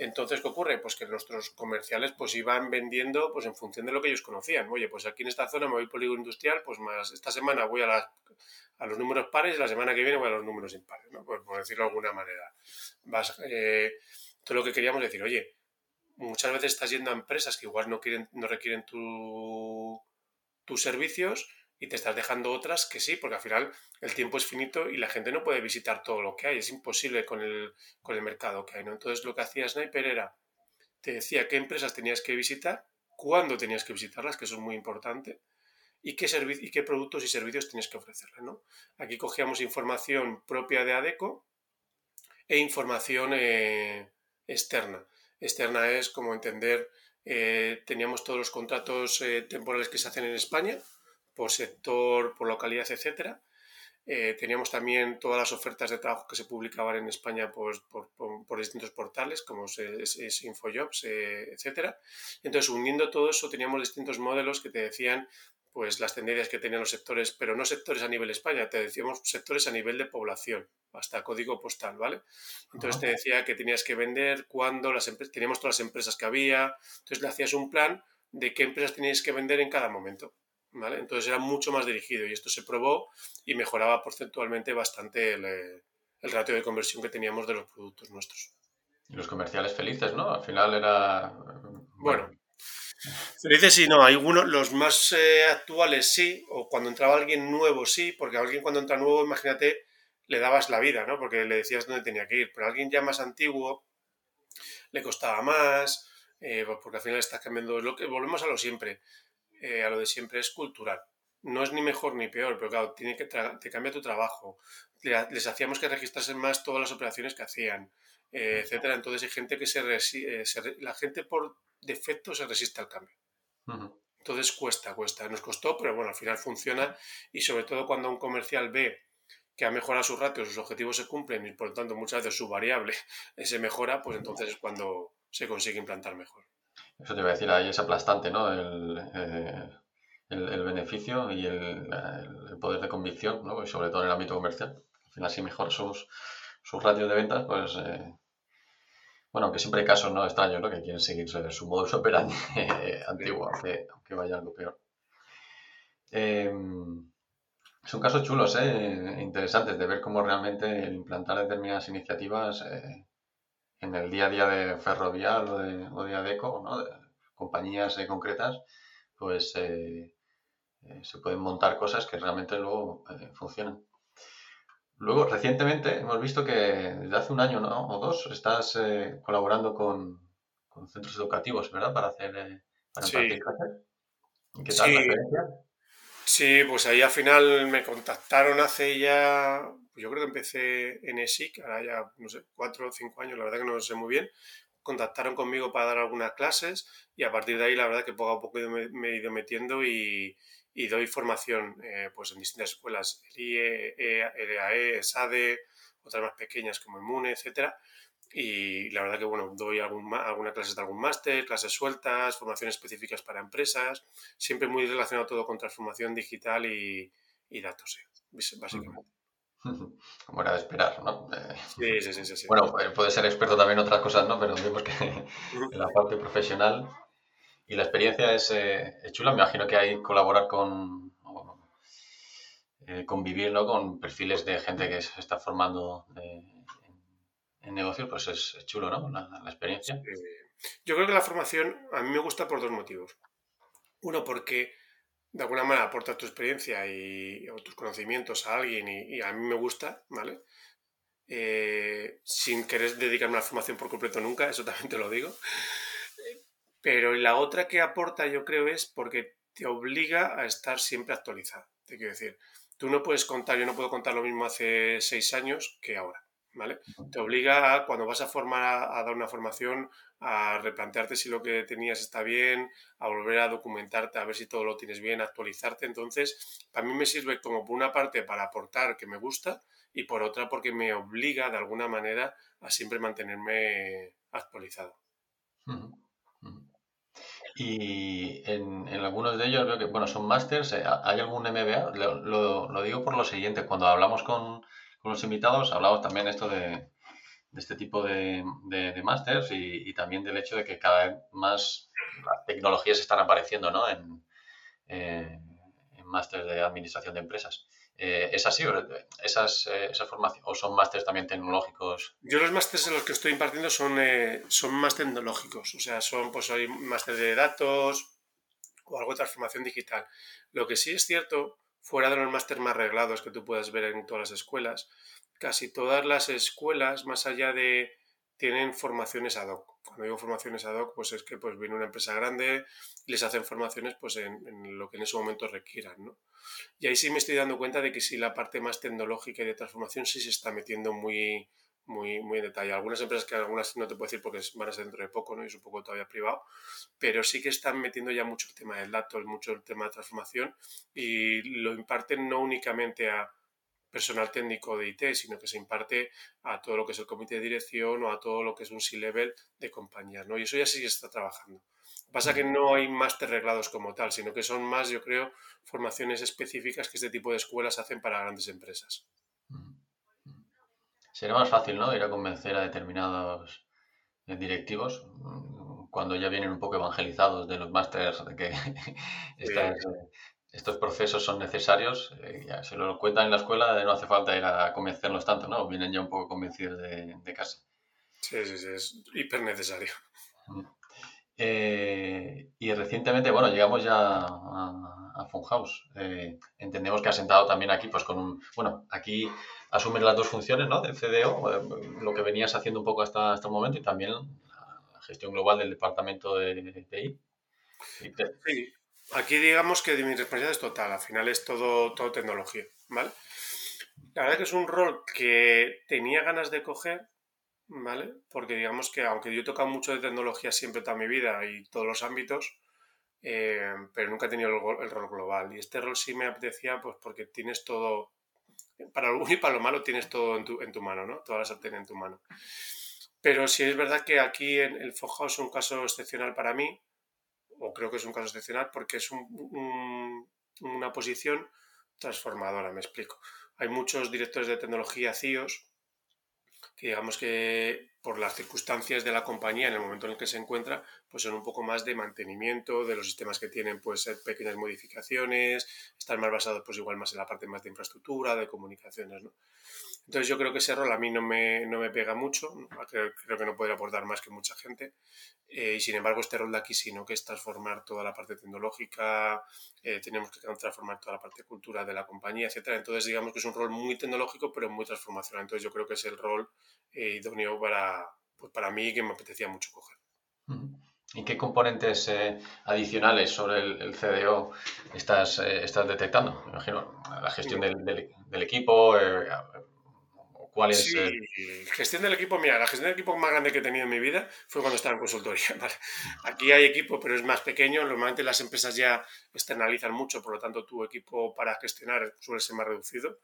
Entonces, ¿qué ocurre? Pues que nuestros comerciales pues iban vendiendo pues en función de lo que ellos conocían. Oye, pues aquí en esta zona me voy polígono industrial, pues más esta semana voy a, a los números pares y la semana que viene voy a los números impares, ¿no? Por, decirlo de alguna manera. Vas, eh, todo lo que queríamos decir, oye, muchas veces estás yendo a empresas que igual no quieren, no requieren tu, tus servicios y te estás dejando otras que sí, porque al final el tiempo es finito y la gente no puede visitar todo lo que hay, es imposible con el, con el mercado que hay. ¿no? Entonces lo que hacía Sniper era, te decía qué empresas tenías que visitar, cuándo tenías que visitarlas, que eso es muy importante, y qué, y qué productos y servicios tienes que ofrecerle. ¿no? Aquí cogíamos información propia de ADECO e información eh, externa. Externa es como entender, eh, teníamos todos los contratos eh, temporales que se hacen en España, por sector, por localidad, etcétera. eh, teníamos también todas las ofertas de trabajo que se publicaban en España pues, por, por, distintos portales como es, Infojobs, eh, etc. Entonces, uniendo todo eso, teníamos distintos modelos que te decían pues las tendencias que tenían los sectores, pero no sectores a nivel España, te decíamos sectores a nivel de población, hasta código postal, ¿vale? Entonces te decía que tenías que vender, cuándo, las teníamos todas las empresas que había, entonces le hacías un plan de qué empresas teníais que vender en cada momento. ¿Vale? Entonces era mucho más dirigido y esto se probó y mejoraba porcentualmente bastante el, eh, el ratio de conversión que teníamos de los productos nuestros. Y los comerciales felices, ¿no? Al final era... Bueno, felices sí, no. Algunos, los más eh, actuales sí, o cuando entraba alguien nuevo sí, porque alguien cuando entra nuevo, imagínate, le dabas la vida, ¿no? Porque le decías dónde tenía que ir. Pero a alguien ya más antiguo le costaba más, eh, porque al final estás cambiando. Lo que, volvemos a lo siempre. Eh, a lo de siempre es cultural. No es ni mejor ni peor, pero claro, tiene que te cambia tu trabajo. Les hacíamos que registrasen más todas las operaciones que hacían, eh, etcétera. Entonces hay gente que eh, se, la gente por defecto se resiste al cambio. Entonces cuesta, cuesta. Nos costó, pero bueno, al final funciona y sobre todo cuando un comercial ve que ha mejorado sus ratios, sus objetivos se cumplen y por lo tanto muchas veces su variable se mejora, pues entonces es cuando se consigue implantar mejor. Eso te iba a decir, ahí es aplastante, ¿no? El, eh, el, beneficio y el, poder de convicción, ¿no? Y sobre todo en el ámbito comercial. Al final, si mejor sus, sus ratios de ventas, pues... Eh, bueno, aunque siempre hay casos no extraños, ¿no? Que quieren seguir su modus operandi eh, antiguo, aunque, aunque, vaya algo peor. son casos chulos, ¿eh? interesantes de ver cómo realmente el implantar determinadas iniciativas en el día a día de Ferrovial o de, o de ADECO, ¿no? de compañías eh, concretas, pues eh, eh, se pueden montar cosas que realmente luego funcionan. Luego, recientemente hemos visto que desde hace un año ¿no? o dos estás colaborando con, con, centros educativos, ¿verdad? Para hacer para sí. ¿Qué tal la experiencia? Sí, pues ahí al final me contactaron hace ya yo creo que empecé en ESIC, ahora ya, no sé, cuatro o cinco años, la verdad que no lo sé muy bien. Contactaron conmigo para dar algunas clases y a partir de ahí, la verdad que poco a poco me, he ido metiendo y, y doy formación pues en distintas escuelas, el IE, EAE, ESADE, otras más pequeñas como Inmune, etcétera. Y la verdad que, bueno, doy algún, algunas clases de algún máster, clases sueltas, formaciones específicas para empresas, siempre muy relacionado todo con transformación digital y, y datos, básicamente. Como era de esperar, ¿no? Eh, sí, sí, sí, sí, Bueno, eh, puede ser experto también en otras cosas, ¿no? Pero vemos que en la parte profesional y la experiencia es, eh, chula. Me imagino que hay colaborar con, convivir, ¿no? Con perfiles de gente que se está formando en negocios, pues es, chulo, ¿no? La, la experiencia. Yo creo que la formación a mí me gusta por dos motivos. Uno, porque de alguna manera aportas tu experiencia y, o tus conocimientos a alguien y, a mí me gusta, ¿vale? Eh, sin querer dedicarme a la formación por completo nunca, eso también te lo digo. Pero la otra que aporta yo creo es porque te obliga a estar siempre actualizado. Te quiero decir, tú no puedes contar, yo no puedo contar lo mismo hace seis años que ahora. ¿Vale? Te obliga a, cuando vas a formar a dar una formación, a replantearte si lo que tenías está bien, a volver a documentarte, a ver si todo lo tienes bien, actualizarte. Entonces, para mí me sirve como por una parte para aportar que me gusta y por otra porque me obliga de alguna manera a siempre mantenerme actualizado. Y en, algunos de ellos veo que, bueno, son másters, eh, ¿hay algún MBA? Lo, digo por lo siguiente, cuando hablamos con, con los invitados, hablamos también esto de, de este tipo de, de, másters y, también del hecho de que cada vez más las tecnologías están apareciendo ¿no? en, eh, en másters de administración de empresas. Eh, ¿Es así? ¿Esas, eh, esa formación, ¿O son másters también tecnológicos? Yo los másters en los que estoy impartiendo son, son más tecnológicos. O sea, son, pues hay máster de datos o algo de transformación digital. Lo que sí es cierto, fuera de los másteres más arreglados que tú puedas ver en todas las escuelas, casi todas las escuelas, más allá de tienen formaciones ad hoc. Cuando digo formaciones ad hoc, pues es que pues viene una empresa grande y les hacen formaciones pues en, lo que en ese momento requieran, ¿no? Y ahí sí me estoy dando cuenta de que sí la parte más tecnológica y de transformación sí se está metiendo muy, muy, muy en detalle. Algunas empresas que algunas no te puedo decir porque van a ser dentro de poco, ¿no? Y es un poco todavía privado, pero sí que están metiendo ya mucho el tema del dato, mucho el tema de transformación y lo imparten no únicamente a personal técnico de IT, sino que se imparte a todo lo que es el comité de dirección o a todo lo que es un C-level de compañías, ¿no? Y eso ya sí está trabajando. Pasa que no hay máster reglados como tal, sino que son más, yo creo, formaciones específicas que este tipo de escuelas hacen para grandes empresas. Sería más fácil, ¿no? Ir a convencer a determinados eh, directivos mm, cuando ya vienen un poco evangelizados de los másters, de que estas, estos procesos son necesarios, eh, ya se lo cuentan en la escuela, no hace falta ir a convencerlos tanto, ¿no? Vienen ya un poco convencidos de, casa. Sí, sí, sí, es hiper necesario. Eh, y recientemente, bueno, llegamos ya a, a Funhouse. Eh, entendemos que ha sentado también aquí, pues con un, bueno, aquí asumes las dos funciones, ¿no? Del CDO, lo que venías haciendo un poco hasta, hasta el momento y también la gestión global del departamento de TI. Sí, Aquí digamos que mi responsabilidad es total, al final es todo, todo tecnología, ¿vale? La verdad que es un rol que tenía ganas de coger, ¿vale? Porque digamos que aunque yo he tocado mucho de tecnología siempre toda mi vida y todos los ámbitos, eh, pero nunca he tenido el, rol global. Y este rol sí me apetecía pues porque tienes todo, para lo bueno y para lo malo tienes todo en tu, en tu mano, ¿no? Todas las sartén en tu mano. Pero sí es verdad que aquí en el Fojao es un caso excepcional para mí, o creo que es un caso excepcional porque es una posición transformadora, me explico. Hay muchos directores de tecnología CIOs que digamos que por las circunstancias de la compañía en el momento en el que se encuentra, pues son un poco más de mantenimiento de los sistemas que tienen, puede ser pequeñas modificaciones, estar más basados pues igual más en la parte más de infraestructura, de comunicaciones, ¿no? Entonces yo creo que ese rol a mí no me, no me pega mucho, creo, creo, que no podría aportar más que mucha gente, eh, y sin embargo este rol de aquí sí, ¿no? que es transformar toda la parte tecnológica, eh, tenemos que transformar toda la parte cultural de la compañía, etcétera. Entonces digamos que es un rol muy tecnológico pero muy transformacional, entonces yo creo que es el rol eh, idóneo para, pues para mí que me apetecía mucho coger. ¿Y qué componentes adicionales sobre el, CDO estás, estás detectando? Me imagino la gestión del, del, del equipo, ¿Cuál es? Sí, gestión del equipo, mira, la gestión del equipo más grande que he tenido en mi vida fue cuando estaba en consultoría. Aquí hay equipo, pero es más pequeño. Normalmente las empresas ya externalizan mucho, por lo tanto tu equipo para gestionar suele ser más reducido.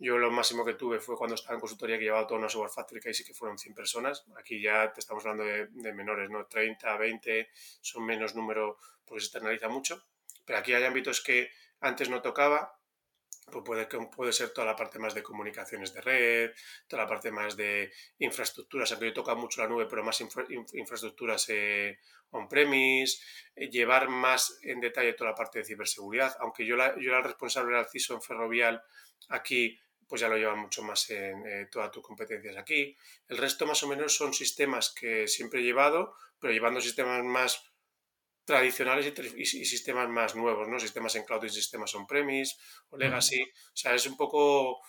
Yo lo máximo que tuve fue cuando estaba en consultoría que llevaba toda una software factory que ahí sí que fueron 100 personas. Aquí ya te estamos hablando de, de menores, ¿no? 30, 20, son menos número porque se externaliza mucho. Pero aquí hay ámbitos que antes no tocaba pues puede, puede ser toda la parte más de comunicaciones de red, toda la parte más de infraestructuras, aunque yo toca mucho la nube, pero más infraestructuras eh, on-premise, eh, llevar más en detalle toda la parte de ciberseguridad, aunque yo, la, yo era el responsable del CISO en Ferrovial, aquí pues ya lo llevan mucho más en eh, todas tus competencias aquí. El resto más o menos son sistemas que siempre he llevado, pero llevando sistemas más tradicionales y, sistemas más nuevos, ¿no? Sistemas en cloud y sistemas on-premise o legacy. O sea, es un poco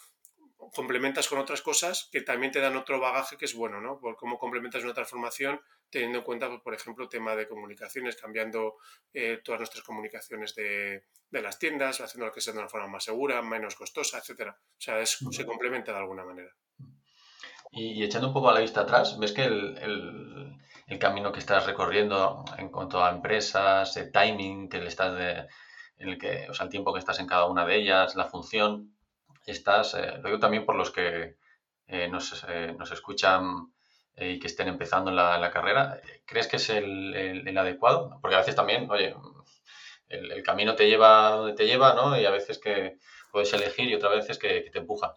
complementas con otras cosas que también te dan otro bagaje que es bueno, ¿no? Por cómo complementas una transformación teniendo en cuenta, pues, por ejemplo, tema de comunicaciones, cambiando eh, todas nuestras comunicaciones de, de, las tiendas, haciendo lo que sea de una forma más segura, menos costosa, etcétera. O sea, se complementa de alguna manera. Y, echando un poco a la vista atrás, ves que el el camino que estás recorriendo en cuanto a empresas, el timing que le estás de, en el que, o sea, el tiempo que estás en cada una de ellas, la función, estás, eh, lo digo también por los que eh, nos, eh, nos, escuchan y que estén empezando en la, carrera, ¿crees que es el, el, adecuado? Porque a veces también, oye, el, camino te lleva donde te lleva, ¿no? Y a veces que puedes elegir y otras veces que, que te empujan.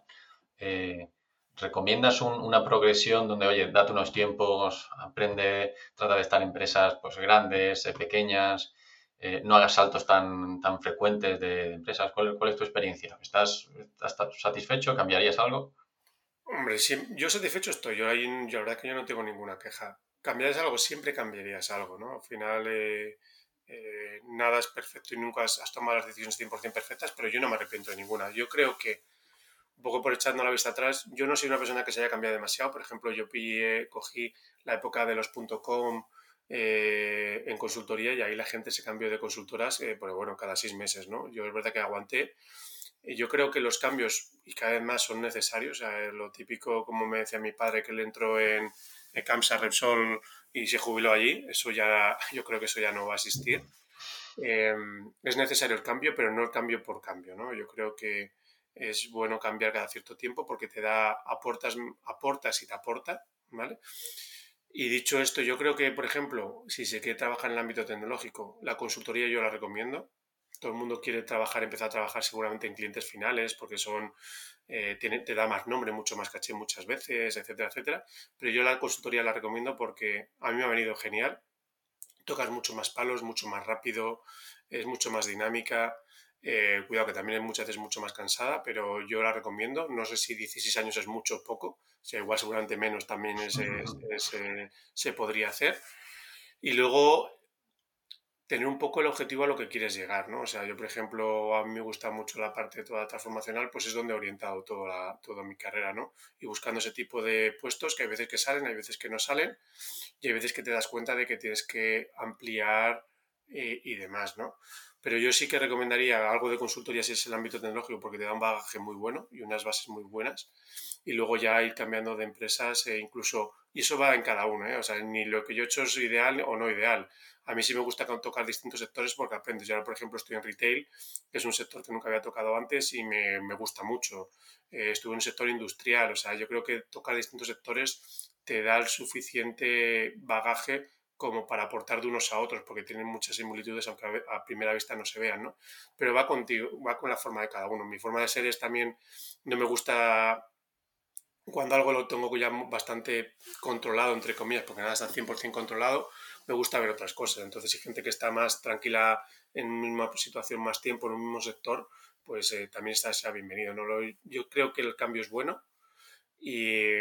¿Recomiendas una progresión donde, oye, date unos tiempos, aprende, trata de estar en empresas pues, grandes, eh, pequeñas, eh, no hagas saltos tan, tan frecuentes de, empresas? ¿Cuál, ¿Cuál, es tu experiencia? ¿Estás, ¿Estás, satisfecho? ¿Cambiarías algo? Hombre, yo satisfecho estoy. Yo, ahí, la verdad que yo no tengo ninguna queja. ¿Cambiarías algo? Siempre cambiarías algo, ¿no? Al final... Eh, nada es perfecto y nunca has, has tomado las decisiones 100% perfectas, pero yo no me arrepiento de ninguna. Yo creo que un poco por echando la vista atrás, yo no soy una persona que se haya cambiado demasiado. Por ejemplo, yo pillé, cogí la época de los .com eh, en consultoría y ahí la gente se cambió de consultoras, eh, pues bueno, cada seis meses, ¿no? Yo es verdad que aguanté. Y yo creo que los cambios, y cada vez más, son necesarios. O sea, lo típico, como me decía mi padre, que él entró en, en Camsa Repsol y se jubiló allí, eso ya, yo creo que eso ya no va a existir. Eh, es necesario el cambio, pero no el cambio por cambio, ¿no? Yo creo que es bueno cambiar cada cierto tiempo porque te da, aportas, aportas y te aporta, ¿vale? Y dicho esto, yo creo que, por ejemplo, si se quiere trabajar en el ámbito tecnológico, la consultoría yo la recomiendo. Todo el mundo quiere trabajar, empezar a trabajar seguramente en clientes finales porque son, eh, te da más nombre, mucho más caché muchas veces, etcétera, etcétera. Pero yo la consultoría la recomiendo porque a mí me ha venido genial. Tocas mucho más palos, mucho más rápido, es mucho más dinámica. Eh, cuidado que también es muchas veces mucho más cansada, pero yo la recomiendo. No sé si 16 años es mucho o poco. O igual seguramente menos también eh, se podría hacer. Y luego tener un poco el objetivo a lo que quieres llegar, ¿no? O sea, yo, por ejemplo, a mí me gusta mucho la parte de toda transformacional, pues es donde he orientado toda, toda mi carrera, ¿no? Y buscando ese tipo de puestos que hay veces que salen, hay veces que no salen, y hay veces que te das cuenta de que tienes que ampliar eh, y demás, ¿no? Pero yo sí que recomendaría algo de consultoría si es el ámbito tecnológico porque te da un bagaje muy bueno y unas bases muy buenas. Y luego ya ir cambiando de empresas e incluso, y eso va en cada uno, ¿eh? o sea, ni lo que yo he hecho es ideal o no ideal. A mí sí me gusta tocar distintos sectores porque aprendes. Yo ahora, por ejemplo, estoy en retail, que es un sector que nunca había tocado antes y me, me gusta mucho. Eh, estuve en un sector industrial, o sea, yo creo que tocar distintos sectores te da el suficiente bagaje como para aportar de unos a otros, porque tienen muchas similitudes, aunque a primera vista no se vean, ¿no? Pero va contigo, va con la forma de cada uno. Mi forma de ser es también, no me gusta cuando algo lo tengo ya bastante controlado, entre comillas, porque nada está 100% controlado, me gusta ver otras cosas. Entonces, si hay gente que está más tranquila en una misma situación más tiempo, en un mismo sector, pues eh, también está sea bienvenido. ¿no? yo creo que el cambio es bueno y,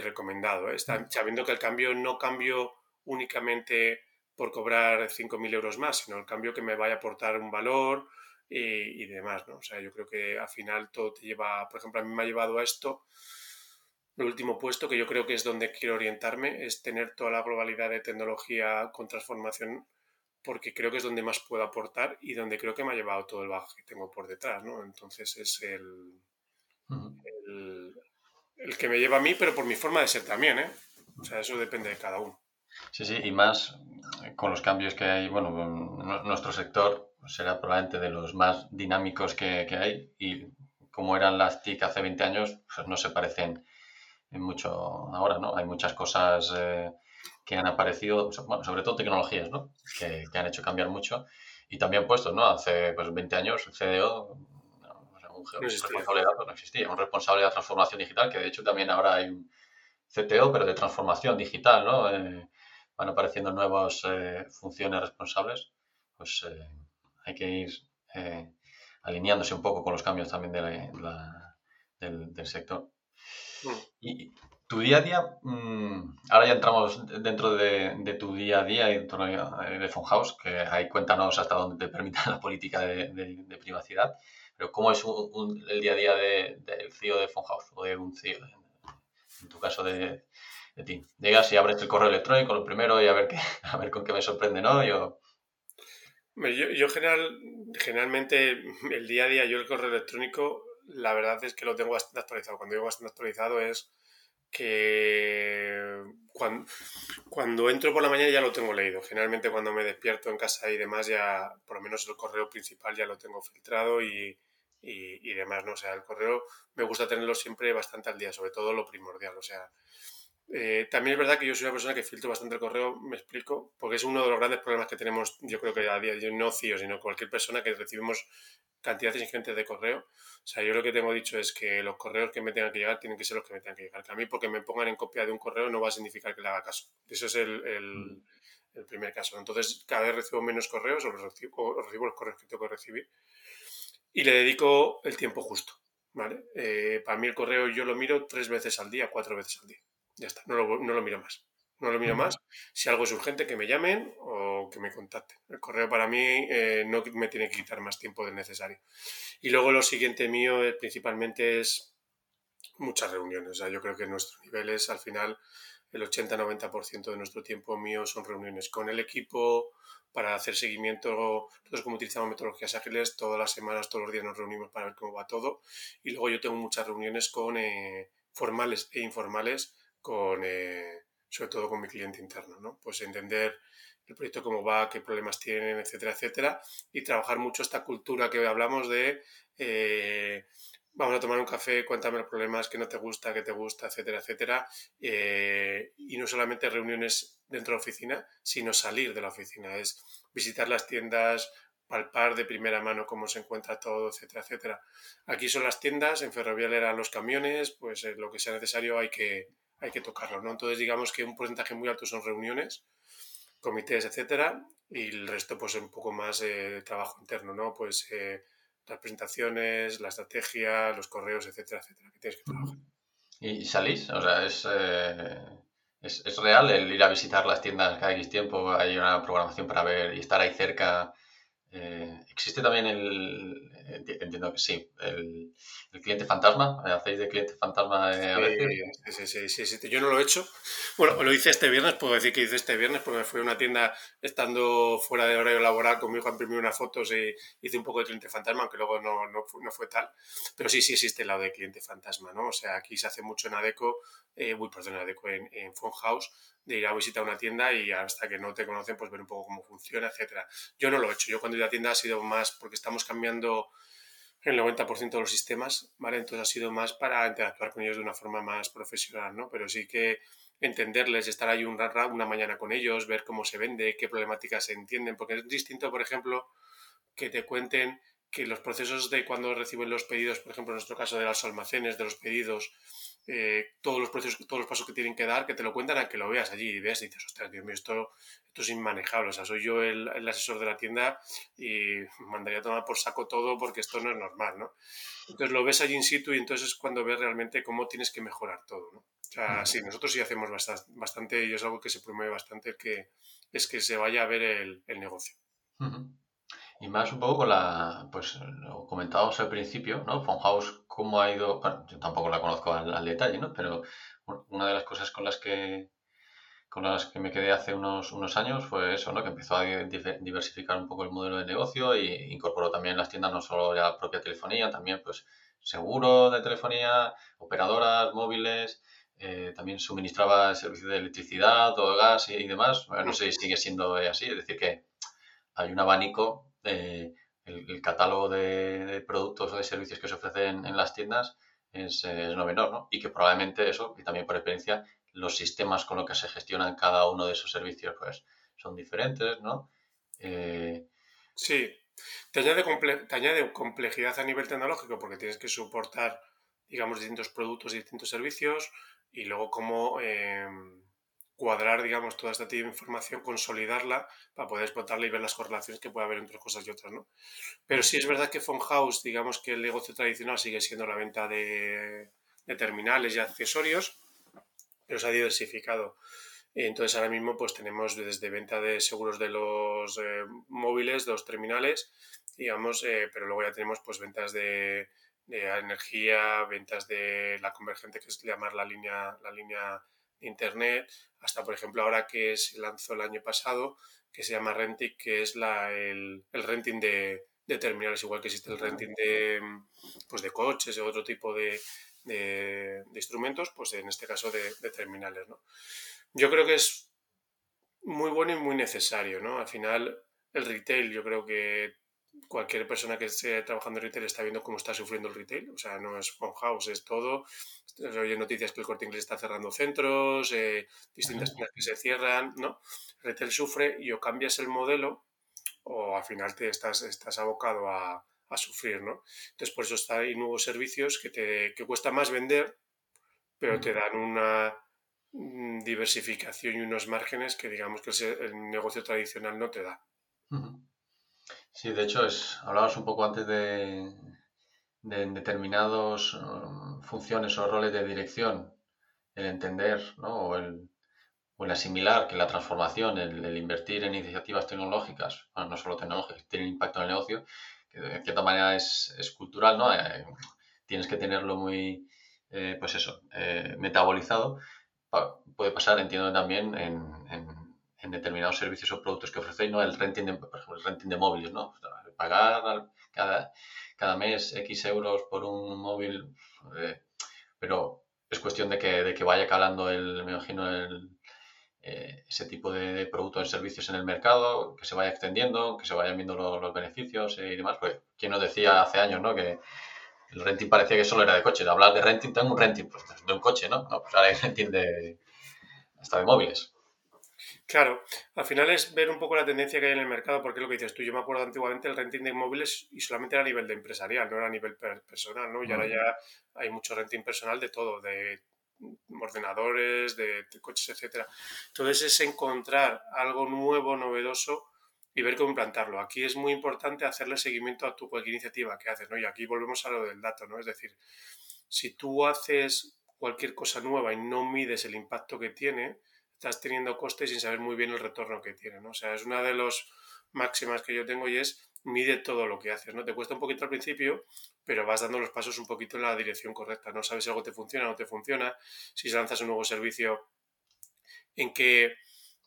recomendado. ¿eh? Está, sabiendo que el cambio no cambio únicamente por cobrar 5.000 euros más, sino el cambio que me vaya a aportar un valor y, demás, ¿no? O sea, yo creo que al final todo te lleva, por ejemplo, a mí me ha llevado a esto, el último puesto, que yo creo que es donde quiero orientarme, es tener toda la globalidad de tecnología con transformación, porque creo que es donde más puedo aportar y donde creo que me ha llevado todo el bajo que tengo por detrás, ¿no? Entonces es el, el, el que me lleva a mí, pero por mi forma de ser también, ¿eh? O sea, eso depende de cada uno. Sí, sí, y más con los cambios que hay, bueno, nuestro sector será probablemente de los más dinámicos que, hay y como eran las TIC hace 20 años, pues no se parecen en mucho ahora, ¿no? Hay muchas cosas eh, que han aparecido, bueno, sobre todo tecnologías, ¿no? Que, han hecho cambiar mucho y también puestos, ¿no? Hace pues, 20 años el CDO, un responsable de no existía, un responsable de la transformación digital, que de hecho también ahora hay un CTO, pero de transformación digital, ¿no? Eh, van apareciendo nuevas eh, funciones responsables, pues eh, hay que ir eh, alineándose un poco con los cambios también del, sector. Y tu día a día, mm, ahora ya entramos dentro de, tu día a día y dentro de Fonhaus, que ahí cuéntanos hasta dónde te permite la política de, privacidad, pero ¿cómo es el día a día del CEO de Fonhaus o de un CEO, en tu caso de, de ti. Llegas y abres el correo electrónico lo primero y a ver, qué, a ver con qué me sorprende, ¿no? Yo... Yo, general, generalmente el día a día, yo el correo electrónico, la verdad es que lo tengo bastante actualizado. Cuando digo bastante actualizado es que cuando, cuando, entro por la mañana ya lo tengo leído. Generalmente cuando me despierto en casa y demás ya, por lo menos el correo principal ya lo tengo filtrado y, y, y demás, ¿no? O sea, el correo me gusta tenerlo siempre bastante al día, sobre todo lo primordial. O sea, eh, también es verdad que yo soy una persona que filtro bastante el correo, me explico, porque es uno de los grandes problemas que tenemos, yo creo que a día de hoy, no CIO, sino cualquier persona que recibimos cantidades ingentes de correo. O sea, yo lo que tengo dicho es que los correos que me tengan que llegar tienen que ser los que me tengan que llegar. Que a mí, porque me pongan en copia de un correo, no va a significar que le haga caso. Eso es el, el, el primer caso. Entonces, cada vez recibo menos correos o, los recibo, recibo, los correos que tengo que recibir y le dedico el tiempo justo. ¿vale? Eh, para mí, el correo yo lo miro tres veces al día, cuatro veces al día. Ya está, no lo, no lo miro más. No lo miro más. Si algo es urgente, que me llamen o que me contacten. El correo para mí eh, no me tiene que quitar más tiempo del necesario. Y luego lo siguiente mío eh, principalmente es muchas reuniones. O sea, yo creo que nuestros niveles, al final, el 80-90% de nuestro tiempo mío son reuniones con el equipo para hacer seguimiento. Nosotros como utilizamos metodologías ágiles, todas las semanas, todos los días nos reunimos para ver cómo va todo. Y luego yo tengo muchas reuniones con eh, formales e informales con, eh, sobre todo con mi cliente interno, ¿no? Pues entender el proyecto cómo va, qué problemas tienen, etcétera, etcétera, y trabajar mucho esta cultura que hablamos de eh, vamos a tomar un café, cuéntame los problemas que no te gusta, que te gusta, etcétera, etcétera. Eh, y no solamente reuniones dentro de la oficina, sino salir de la oficina, es visitar las tiendas, palpar de primera mano cómo se encuentra todo, etcétera, etcétera. Aquí son las tiendas, en Ferrovial eran los camiones, pues eh, lo que sea necesario hay que, hay que tocarlo, ¿no? Entonces digamos que un porcentaje muy alto son reuniones, comités, etcétera, y el resto pues un poco más de trabajo interno, ¿no? Pues eh, las presentaciones, la estrategia, los correos, etcétera, etcétera, que tienes que trabajar. ¿Y salís? O sea, es, eh, es, es, real el ir a visitar las tiendas cada X tiempo, hay una programación para ver y estar ahí cerca eh, existe también el, entiendo que sí, el, cliente fantasma. ¿Hacéis de cliente fantasma eh, a veces? Sí, sí, sí, sí, Yo no lo he hecho. Bueno, lo hice este viernes, puedo decir que hice este viernes porque fui a una tienda estando fuera de horario laboral, conmigo a imprimir unas fotos y hice un poco de cliente fantasma, aunque luego no, no, no fue tal. Pero sí, sí existe el lado de cliente fantasma, ¿no? O sea, aquí se hace mucho en ADECO, eh, uy, perdón, en ADECO, en, en House de ir a visitar una tienda y hasta que no te conocen, pues ver un poco cómo funciona, etcétera. Yo no lo he hecho. Yo cuando he ido a tienda ha sido más porque estamos cambiando el 90% de los sistemas, ¿vale? Entonces ha sido más para interactuar con ellos de una forma más profesional, ¿no? Pero sí que entenderles, estar ahí un, una mañana con ellos, ver cómo se vende, qué problemáticas se entienden, porque es distinto, por ejemplo, que te cuenten que los procesos de cuando reciben los pedidos, por ejemplo, en nuestro caso de los almacenes, de los pedidos, eh, todos los procesos, todos los pasos que tienen que dar, que te lo cuentan a que lo veas allí y veas y dices, ostras, Dios mío, esto, esto es inmanejable. O sea, soy yo el, el, asesor de la tienda y mandaría a tomar por saco todo porque esto no es normal, ¿no? Entonces lo ves allí in situ y entonces es cuando ves realmente cómo tienes que mejorar todo, ¿no? O sea, sí, nosotros sí hacemos bastante, bastante y es algo que se promueve bastante, que es que se vaya a ver el, el negocio. Y más un poco con la, pues lo comentábamos al principio, ¿no? Funhouse, cómo ha ido, bueno, yo tampoco la conozco al, detalle, ¿no? Pero una de las cosas con las que con las que me quedé hace unos, unos años fue eso, ¿no? Que empezó a diversificar un poco el modelo de negocio e incorporó también las tiendas no solo la propia telefonía, también pues seguro de telefonía, operadoras móviles, eh, también suministraba servicios de electricidad o gas y, demás. no sé si sigue siendo así, es decir, que hay un abanico el, catálogo de, productos o de servicios que se ofrecen en las tiendas es, no menor, ¿no? Y que probablemente eso, y también por experiencia, los sistemas con los que se gestionan cada uno de esos servicios, pues son diferentes, ¿no? Eh, sí, te añade, complejidad a nivel tecnológico porque tienes que soportar, digamos, distintos productos y distintos servicios y luego cómo... Eh, cuadrar, digamos, toda esta información, consolidarla para poder explotarla y ver las correlaciones que puede haber entre cosas y otras, ¿no? Pero sí es verdad que House, digamos que el negocio tradicional sigue siendo la venta de, terminales y accesorios, pero se ha diversificado. Entonces ahora mismo pues tenemos desde venta de seguros de los eh, móviles, de los terminales, digamos, eh, pero luego ya tenemos pues ventas de, de, energía, ventas de la convergente, que es llamar la línea, la línea Internet, hasta por ejemplo ahora que se lanzó el año pasado, que se llama Rentic, que es la, el, el, renting de, de, terminales, igual que existe el renting de, pues de coches o otro tipo de, de, instrumentos, pues en este caso de, terminales. ¿no? Yo creo que es muy bueno y muy necesario. ¿no? Al final, el retail, yo creo que cualquier persona que esté trabajando en retail está viendo cómo está sufriendo el retail. O sea, no es con house, es todo. Oye noticias que el corte inglés está cerrando centros, eh, distintas tiendas que se cierran, ¿no? Retail sufre y o cambias el modelo o al final te estás, estás abocado a, a sufrir, ¿no? Entonces, por eso está, hay nuevos servicios que, te, que cuesta más vender, pero te dan una mm, diversificación y unos márgenes que digamos que el negocio tradicional no te da. Sí, de hecho, es, hablabas un poco antes de, de determinadas um, funciones o roles de dirección, el entender ¿no? o, el, o el asimilar que la transformación, el, invertir en iniciativas tecnológicas, no solo tecnológicas, tienen impacto en el negocio, que de cierta manera es, es cultural, ¿no? Eh, tienes que tenerlo muy, eh, pues eso, eh, metabolizado. puede pasar, entiendo también, en, en en determinados servicios o productos que ofrecéis, ¿no? El renting de, por ejemplo, el renting de móviles, ¿no? Pagar cada, cada mes X euros por un móvil, eh, pero es cuestión de que, de que vaya calando el, me imagino, el, eh, ese tipo de, productos y servicios en el mercado, que se vaya extendiendo, que se vayan viendo los, beneficios y demás. Pues, ¿quién nos decía hace años, ¿no? Que, el renting parecía que solo era de coche. De hablar de renting, tengo un renting pues, de un coche, ¿no? no pues ahora hay renting de, hasta de móviles. Claro, al final es ver un poco la tendencia que hay en el mercado, porque es lo que dices tú, yo me acuerdo antiguamente el renting de móviles y solamente era a nivel de empresarial, no era a nivel personal, ¿no? Y ahora ya hay mucho renting personal de todo, de ordenadores, de, de coches, etcétera. Entonces es encontrar algo nuevo, novedoso y ver cómo implantarlo. Aquí es muy importante hacerle seguimiento a tu cualquier iniciativa que haces, ¿no? Y aquí volvemos a lo del dato, ¿no? Es decir, si tú haces cualquier cosa nueva y no mides el impacto que tiene, estás teniendo costes sin saber muy bien el retorno que tiene, ¿no? O sea, es una de las máximas que yo tengo y es mide todo lo que haces, ¿no? Te cuesta un poquito al principio, pero vas dando los pasos un poquito en la dirección correcta, ¿no? Sabes si algo te funciona o no te funciona, si lanzas un nuevo servicio, en qué,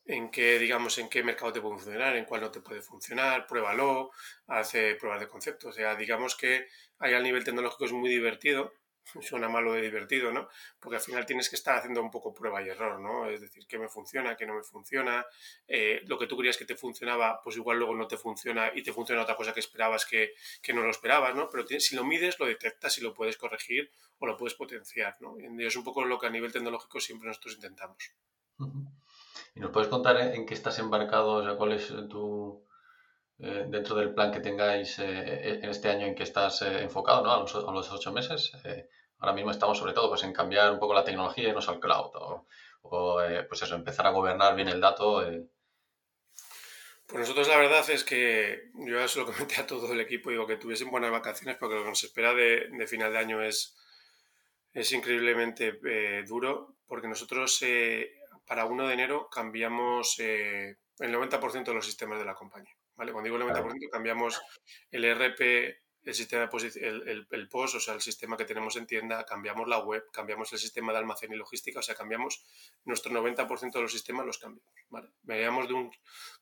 en qué, digamos, en qué mercado te puede funcionar, en cuál no te puede funcionar, pruébalo, hace pruebas de concepto, o sea, digamos que ahí al nivel tecnológico es muy divertido, suena malo de divertido, ¿no? Porque al final tienes que estar haciendo un poco prueba y error, ¿no? Es decir, qué me funciona, qué no me funciona, eh, lo que tú creías que te funcionaba, pues igual luego no te funciona y te funciona otra cosa que esperabas que, no lo esperabas, ¿no? Pero si lo mides, lo detectas y lo puedes corregir o lo puedes potenciar, ¿no? Es un poco lo que a nivel tecnológico siempre nosotros intentamos. ¿Y nos puedes contar en qué estás embarcado, o sea, cuál es tu... Eh, dentro del plan que tengáis eh, en este año en que estás enfocado, ¿no? A los, a los ocho meses, Ahora mismo estamos sobre todo pues, en cambiar un poco la tecnología y irnos al cloud o, eh, pues eso, empezar a gobernar bien el dato. Eh. Pues nosotros la verdad es que yo ya se lo comenté a todo el equipo, digo que tuviesen buenas vacaciones porque lo que nos espera de, final de año es, es increíblemente eh, duro porque nosotros para 1 de enero cambiamos el 90% de los sistemas de la compañía. ¿vale? Cuando digo el 90% cambiamos el ERP el sistema el, el, POS, o sea, el sistema que tenemos en tienda, cambiamos la web, cambiamos el sistema de almacén y logística, o sea, cambiamos nuestro 90% de los sistemas, los cambiamos. ¿vale? De, un,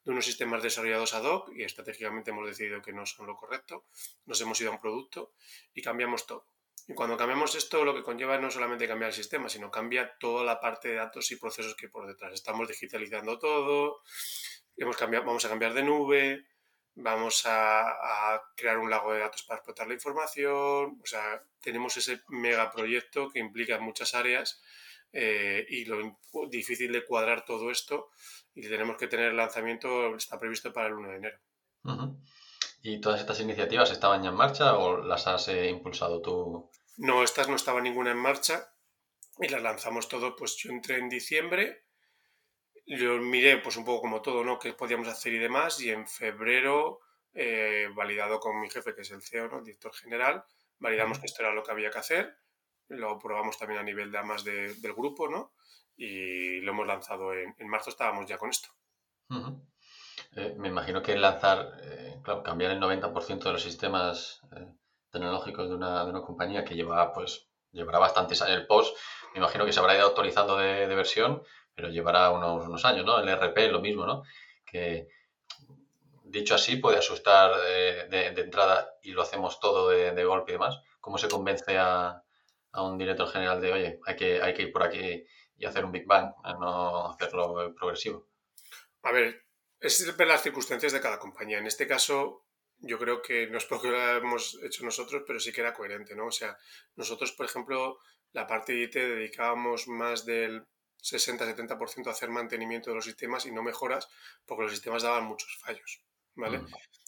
de, unos sistemas desarrollados ad hoc y estratégicamente hemos decidido que no son lo correcto, nos hemos ido a un producto y cambiamos todo. Y cuando cambiamos esto, lo que conlleva no solamente cambiar el sistema, sino cambia toda la parte de datos y procesos que por detrás. Estamos digitalizando todo, hemos cambiado, vamos a cambiar de nube, vamos a, crear un lago de datos para explotar la información, o sea, tenemos ese megaproyecto que implica muchas áreas eh, y lo difícil de cuadrar todo esto y tenemos que tener el lanzamiento, está previsto para el 1 de enero. ¿Y todas estas iniciativas estaban ya en marcha o las has eh, impulsado tú? No, estas no estaban ninguna en marcha y las lanzamos todo, pues yo entré en diciembre yo miré pues un poco como todo, ¿no? Qué podíamos hacer y demás y en febrero, eh, validado con mi jefe que es el CEO, ¿no? El director general, validamos que esto era lo que había que hacer, lo probamos también a nivel de más del grupo, ¿no? Y lo hemos lanzado en, marzo, estábamos ya con esto. Eh, me imagino que lanzar, eh, claro, cambiar el 90% de los sistemas tecnológicos de una, de una, compañía que lleva, pues, llevará bastantes años el post, me imagino que se habrá ido actualizando de, de versión pero llevará unos, años, ¿no? El RP lo mismo, ¿no? Que dicho así puede asustar de, de, entrada y lo hacemos todo de, golpe y demás. ¿Cómo se convence a, a, un director general de, oye, hay que, hay que ir por aquí y hacer un Big Bang, no hacerlo progresivo? A ver, es ver las circunstancias de cada compañía. En este caso, yo creo que no es porque lo hemos hecho nosotros, pero sí que era coherente, ¿no? O sea, nosotros, por ejemplo, la parte de IT dedicábamos más del 60-70% hacer mantenimiento de los sistemas y no mejoras porque los sistemas daban muchos fallos. ¿vale? Mm.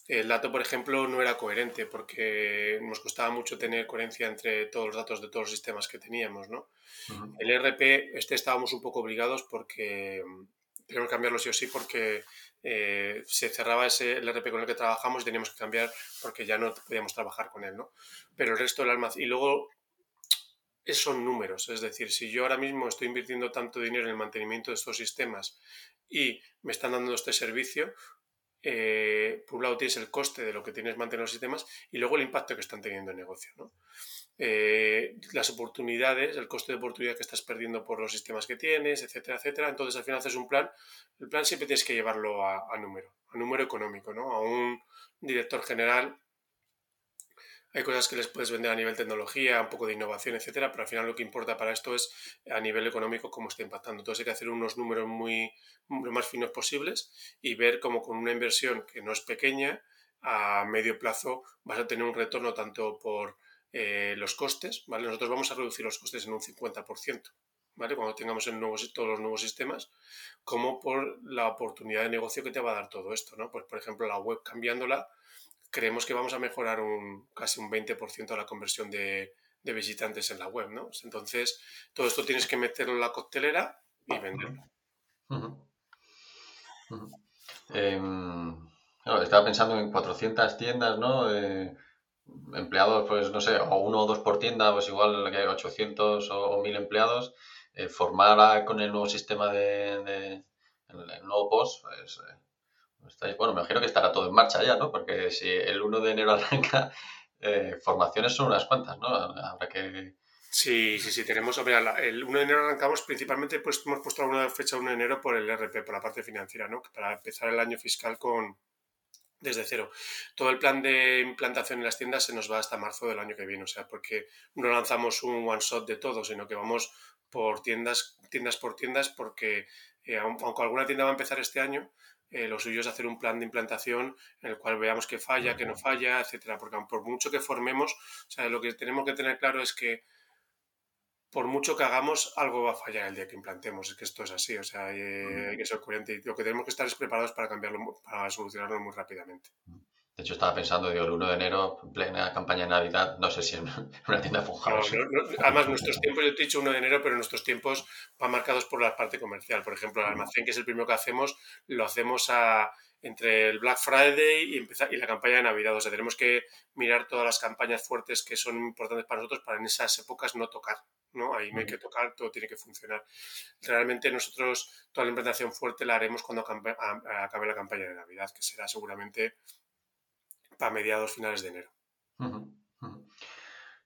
El dato, por ejemplo, no era coherente porque nos costaba mucho tener coherencia entre todos los datos de todos los sistemas que teníamos. ¿no? El ERP, este estábamos un poco obligados porque mm, teníamos que cambiarlo sí o sí porque eh, se cerraba ese el ERP con el que trabajamos y teníamos que cambiar porque ya no podíamos trabajar con él. ¿no? Pero el resto del almacén. Y luego son números. Es decir, si yo ahora mismo estoy invirtiendo tanto dinero en el mantenimiento de estos sistemas y me están dando este servicio, eh, por un lado tienes el coste de lo que tienes mantener los sistemas y luego el impacto que están teniendo en negocio. ¿no? Eh, las oportunidades, el coste de oportunidad que estás perdiendo por los sistemas que tienes, etcétera, etcétera. Entonces al final haces un plan. El plan siempre tienes que llevarlo a, a número, a número económico, ¿no? A un director general hay cosas que les puedes vender a nivel tecnología, un poco de innovación, etcétera, pero al final lo que importa para esto es a nivel económico cómo está impactando. Entonces hay que hacer unos números muy lo más finos posibles y ver cómo con una inversión que no es pequeña, a medio plazo vas a tener un retorno tanto por eh, los costes, ¿vale? Nosotros vamos a reducir los costes en un 50%, ¿vale? Cuando tengamos el nuevo, todos los nuevos sistemas, como por la oportunidad de negocio que te va a dar todo esto, ¿no? Pues, por ejemplo, la web cambiándola, creemos que vamos a mejorar un, casi un 20% la conversión de, de visitantes en la web, ¿no? Entonces, todo esto tienes que meterlo en la coctelera y venderlo. Em, estaba pensando en 400 tiendas, ¿no? Eh, empleados, pues no sé, o uno o dos por tienda, pues igual que hay 800 o, 1000 empleados. Eh, formar con el nuevo sistema de, el, nuevo post, pues, bueno, me imagino que estará todo en marcha ya, ¿no? Porque si el 1 de enero arranca, eh, formaciones son unas cuantas, ¿no? Habrá que... Sí, sí, sí, tenemos, el 1 de enero arrancamos principalmente, pues hemos puesto alguna fecha 1 de enero por el RP, por la parte financiera, ¿no? Para empezar el año fiscal con desde cero. Todo el plan de implantación en las tiendas se nos va hasta marzo del año que viene, o sea, porque no lanzamos un one shot de todo, sino que vamos por tiendas, tiendas por tiendas, porque eh, aunque alguna tienda va a empezar este año, eh, lo suyo es hacer un plan de implantación en el cual veamos qué falla, qué no falla, etcétera. Porque por mucho que formemos, o sea, lo que tenemos que tener claro es que por mucho que hagamos, algo va a fallar el día que implantemos. Es que esto es así, o sea, hay, que ser coherente. Y lo que tenemos que estar es preparados para cambiarlo, para solucionarlo muy rápidamente. De hecho, estaba pensando, digo, el 1 de enero, plena campaña de Navidad, no sé si en una tienda fujada. además, nuestros tiempos, yo te he dicho 1 de enero, pero nuestros tiempos van marcados por la parte comercial. Por ejemplo, el almacén, que es el primero que hacemos, lo hacemos a, entre el Black Friday y, empezar, y la campaña de Navidad. O sea, tenemos que mirar todas las campañas fuertes que son importantes para nosotros para en esas épocas no tocar. ¿no? Ahí no hay que tocar, todo tiene que funcionar. Realmente nosotros toda la implantación fuerte la haremos cuando acabe la campaña de Navidad, que será seguramente a mediados finales de enero.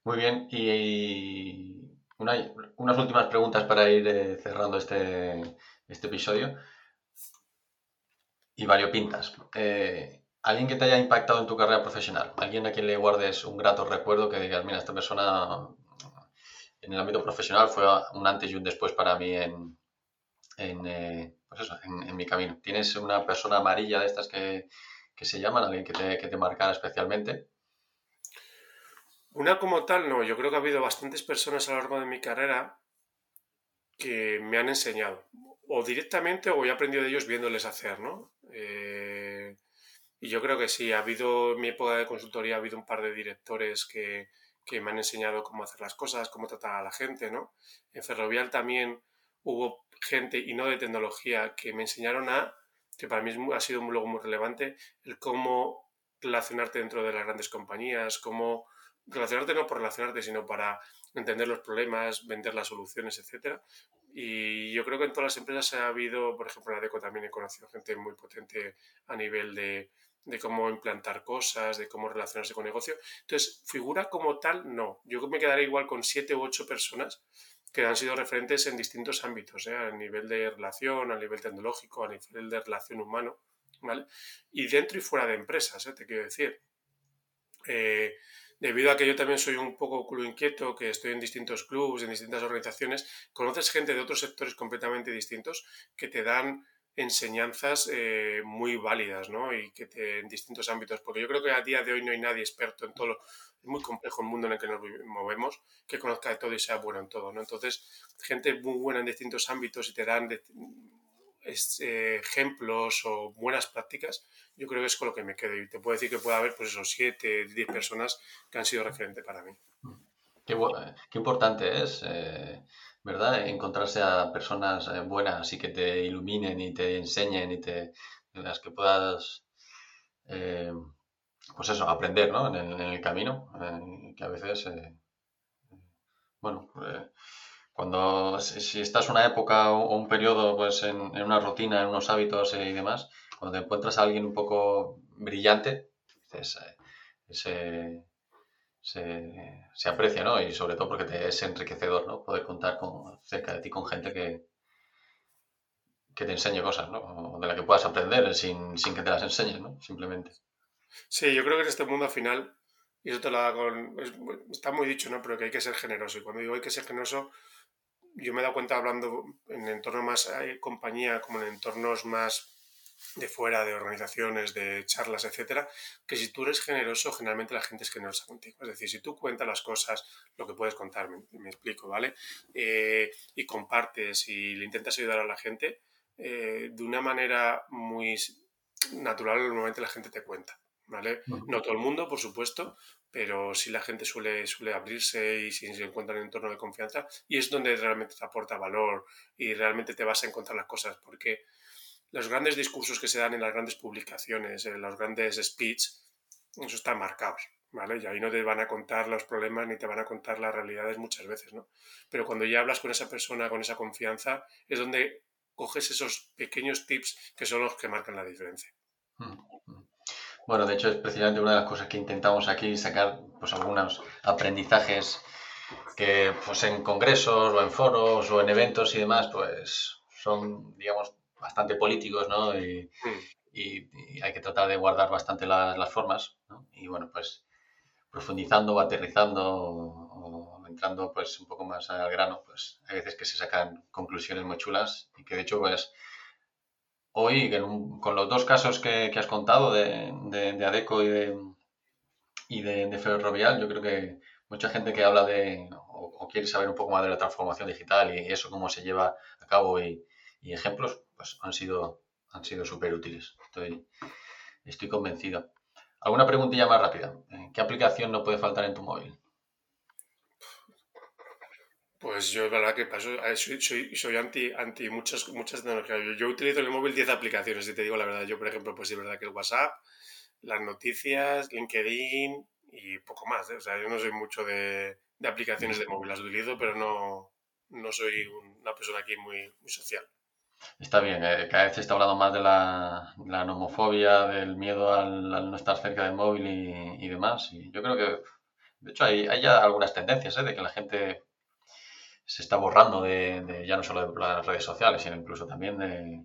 Muy bien, y unas últimas preguntas para ir eh, cerrando este, este episodio. Y variopintas. Eh, ¿Alguien que te haya impactado en tu carrera profesional? ¿Alguien a quien le guardes un grato recuerdo que digas, mira, esta persona en el ámbito profesional fue un antes y un después para mí en, en, eh, pues en mi camino? ¿Tienes una persona amarilla de estas que, que se llaman, alguien que te, que te marcara especialmente? Una como tal, no. Yo creo que ha habido bastantes personas a lo largo de mi carrera que me han enseñado, o directamente, o he aprendido de ellos viéndoles hacer, ¿no? Eh, y yo creo que sí, ha habido, en mi época de consultoría, ha habido un par de directores que, que me han enseñado cómo hacer las cosas, cómo tratar a la gente, ¿no? En Ferrovial también hubo gente, y no de tecnología, que me enseñaron a que para mí ha sido luego muy relevante, el cómo relacionarte dentro de las grandes compañías, cómo relacionarte no por relacionarte, sino para entender los problemas, vender las soluciones, etc. Y yo creo que en todas las empresas ha habido, por ejemplo, en ADECO también he conocido gente muy potente a nivel de, de cómo implantar cosas, de cómo relacionarse con negocio. Entonces, figura como tal, no. Yo me quedaré igual con siete u ocho personas que han sido referentes en distintos ámbitos, ¿eh? a nivel de relación, a nivel tecnológico, a nivel de relación humano, ¿vale? Y dentro y fuera de empresas, ¿eh? te quiero decir. Eh, debido a que yo también soy un poco culo inquieto, que estoy en distintos clubes, en distintas organizaciones, conoces gente de otros sectores completamente distintos que te dan enseñanzas eh, muy válidas, ¿no? Y que te, en distintos ámbitos, porque yo creo que a día de hoy no hay nadie experto en todo lo, muy complejo el mundo en el que nos movemos, que conozca de todo y sea bueno en todo, ¿no? Entonces, gente muy buena en distintos ámbitos y te dan eh, ejemplos o buenas prácticas, yo creo que es con lo que me quedo. Y te puedo decir que puede haber, pues esos siete, diez personas que han sido referentes para mí. Qué, qué importante es, eh, ¿verdad? Encontrarse a personas eh, buenas y que te iluminen y te enseñen y te, las que puedas pues eso, aprender, ¿no? En el, en el camino, eh, que a veces, eh, bueno, eh, cuando, si, estás una época o, un periodo, pues en, una rutina, en unos hábitos y demás, cuando te encuentras a alguien un poco brillante, se, se, aprecia, ¿no? Y sobre todo porque te es enriquecedor, ¿no? Poder contar con, cerca de ti con gente que, que te enseñe cosas, ¿no? O de la que puedas aprender sin, sin que te las enseñen, ¿no? Simplemente. Sí, yo creo que en este mundo al final, y eso te lo da con. está muy dicho, ¿no? Pero que hay que ser generoso. Y cuando digo hay que ser generoso, yo me he dado cuenta hablando en entornos más hay compañía, como en entornos más de fuera, de organizaciones, de charlas, etcétera, que si tú eres generoso, generalmente la gente es generosa contigo. Es decir, si tú cuentas las cosas, lo que puedes contar, me, explico, ¿vale? Eh, y compartes y le intentas ayudar a la gente, eh, de una manera muy natural, normalmente la gente te cuenta, ¿vale? No todo el mundo, por supuesto, pero sí la gente suele, suele abrirse y si se encuentra en un entorno de confianza, y es donde realmente te aporta valor y realmente te vas a encontrar las cosas, porque los grandes discursos que se dan en las grandes publicaciones, en los grandes speech, eso están marcados, ¿vale? Y ahí no te van a contar los problemas ni te van a contar las realidades muchas veces, ¿no? Pero cuando ya hablas con esa persona, con esa confianza, es donde coges esos pequeños tips que son los que marcan la diferencia. Hmm. Bueno, de hecho es precisamente una de las cosas que intentamos aquí sacar, pues algunos aprendizajes que pues en congresos o en foros o en eventos y demás, pues son, digamos, bastante políticos, ¿no? Y, hay que tratar de guardar bastante las formas, ¿no? Y bueno, pues profundizando o aterrizando o, entrando pues un poco más al grano, pues hay veces que se sacan conclusiones muy chulas y que de hecho pues hoy con los dos casos que, has contado de, de, ADECO y de, y de, Ferrovial, yo creo que mucha gente que habla de o, quiere saber un poco más de la transformación digital y eso cómo se lleva a cabo y, ejemplos pues, han sido han sido súper útiles. Estoy, estoy convencido. ¿Alguna preguntilla más rápida? ¿Qué aplicación no puede faltar en tu móvil? Pues yo, la verdad que paso, soy, soy, soy, anti, anti muchas, muchas tecnologías. Yo, yo, utilizo en el móvil 10 aplicaciones, y te digo la verdad. Yo, por ejemplo, pues es verdad que el WhatsApp, las noticias, LinkedIn y poco más. ¿eh? O sea, yo no soy mucho de, de aplicaciones de móvil. Las utilizo, pero no, no soy una persona aquí muy, muy social. Está bien, eh, cada vez se está hablando más de la, la nomofobia, del miedo al, no estar cerca del móvil y, demás. Y yo creo que, de hecho, hay, hay ya algunas tendencias ¿eh? de que la gente se está borrando de, ya no solo de las redes sociales, sino incluso también de,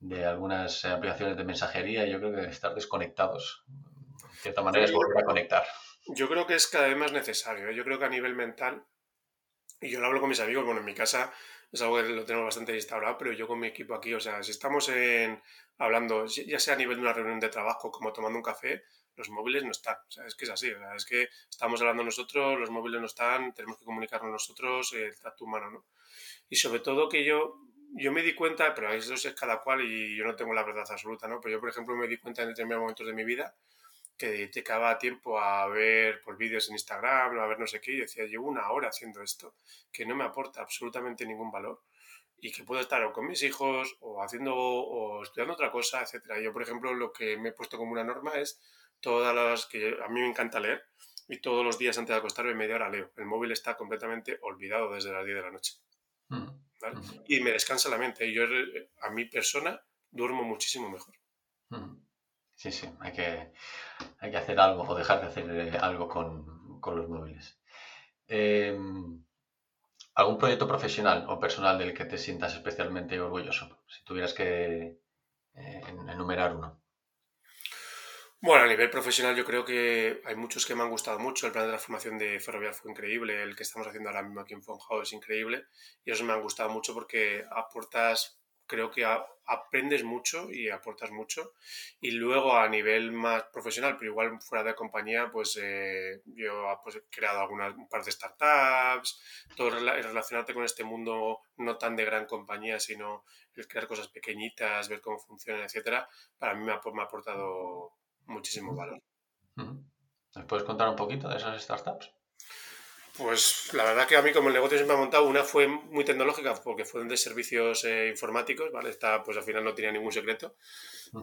de algunas aplicaciones de mensajería. Yo creo que estar desconectados, de cierta manera, es volver a conectar. Yo creo que es cada vez más necesario. ¿eh? Yo creo que a nivel mental, y yo lo hablo con mis amigos, bueno, en mi casa es algo que lo tenemos bastante instaurado, pero yo con mi equipo aquí, o sea, si estamos en, hablando, ya sea a nivel de una reunión de trabajo como tomando un café, los móviles no están. O sea, es que es así. O sea, es que estamos hablando nosotros, los móviles no están, tenemos que comunicarnos nosotros, el trato humano, ¿no? Y sobre todo que yo, yo me di cuenta, pero eso es cada cual y yo no tengo la verdad absoluta, ¿no? Pero yo, por ejemplo, me di cuenta en determinados momentos de mi vida que dedicaba tiempo a ver por vídeos en Instagram, a ver no sé qué, y decía, llevo una hora haciendo esto, que no me aporta absolutamente ningún valor y que puedo estar o con mis hijos o haciendo o estudiando otra cosa, etcétera. Yo, por ejemplo, lo que me he puesto como una norma es todas las que a mí me encanta leer y todos los días antes de acostarme media hora leo. El móvil está completamente olvidado desde las 10 de la noche. Mm, ¿vale? Y me descansa la mente. Yo, a mi persona, duermo muchísimo mejor. Mm. Sí, sí, hay que, hay que hacer algo o dejar de hacer eh, algo con, con los móviles. Em, ¿Algún proyecto profesional o personal del que te sientas especialmente orgulloso? Si tuvieras que eh, enumerar uno. Bueno, a nivel profesional yo creo que hay muchos que me han gustado mucho. El plan de transformación de Ferrovial fue increíble, el que estamos haciendo ahora mismo aquí en Fonjao es increíble y esos me han gustado mucho porque aportas creo que aprendes mucho y aportas mucho. Y luego a nivel más profesional, pero igual fuera de compañía, pues eh, yo pues, he creado algunas, un par de startups, todo relacionarte con este mundo no tan de gran compañía, sino el crear cosas pequeñitas, ver cómo funcionan, etcétera, para mí me ha, me ha aportado muchísimo valor. ¿Nos puedes contar un poquito de esas startups? Pues la verdad que a mí como el negocio se me ha montado, una fue muy tecnológica porque fueron de servicios eh, informáticos, ¿vale? Esta pues al final no tenía ningún secreto,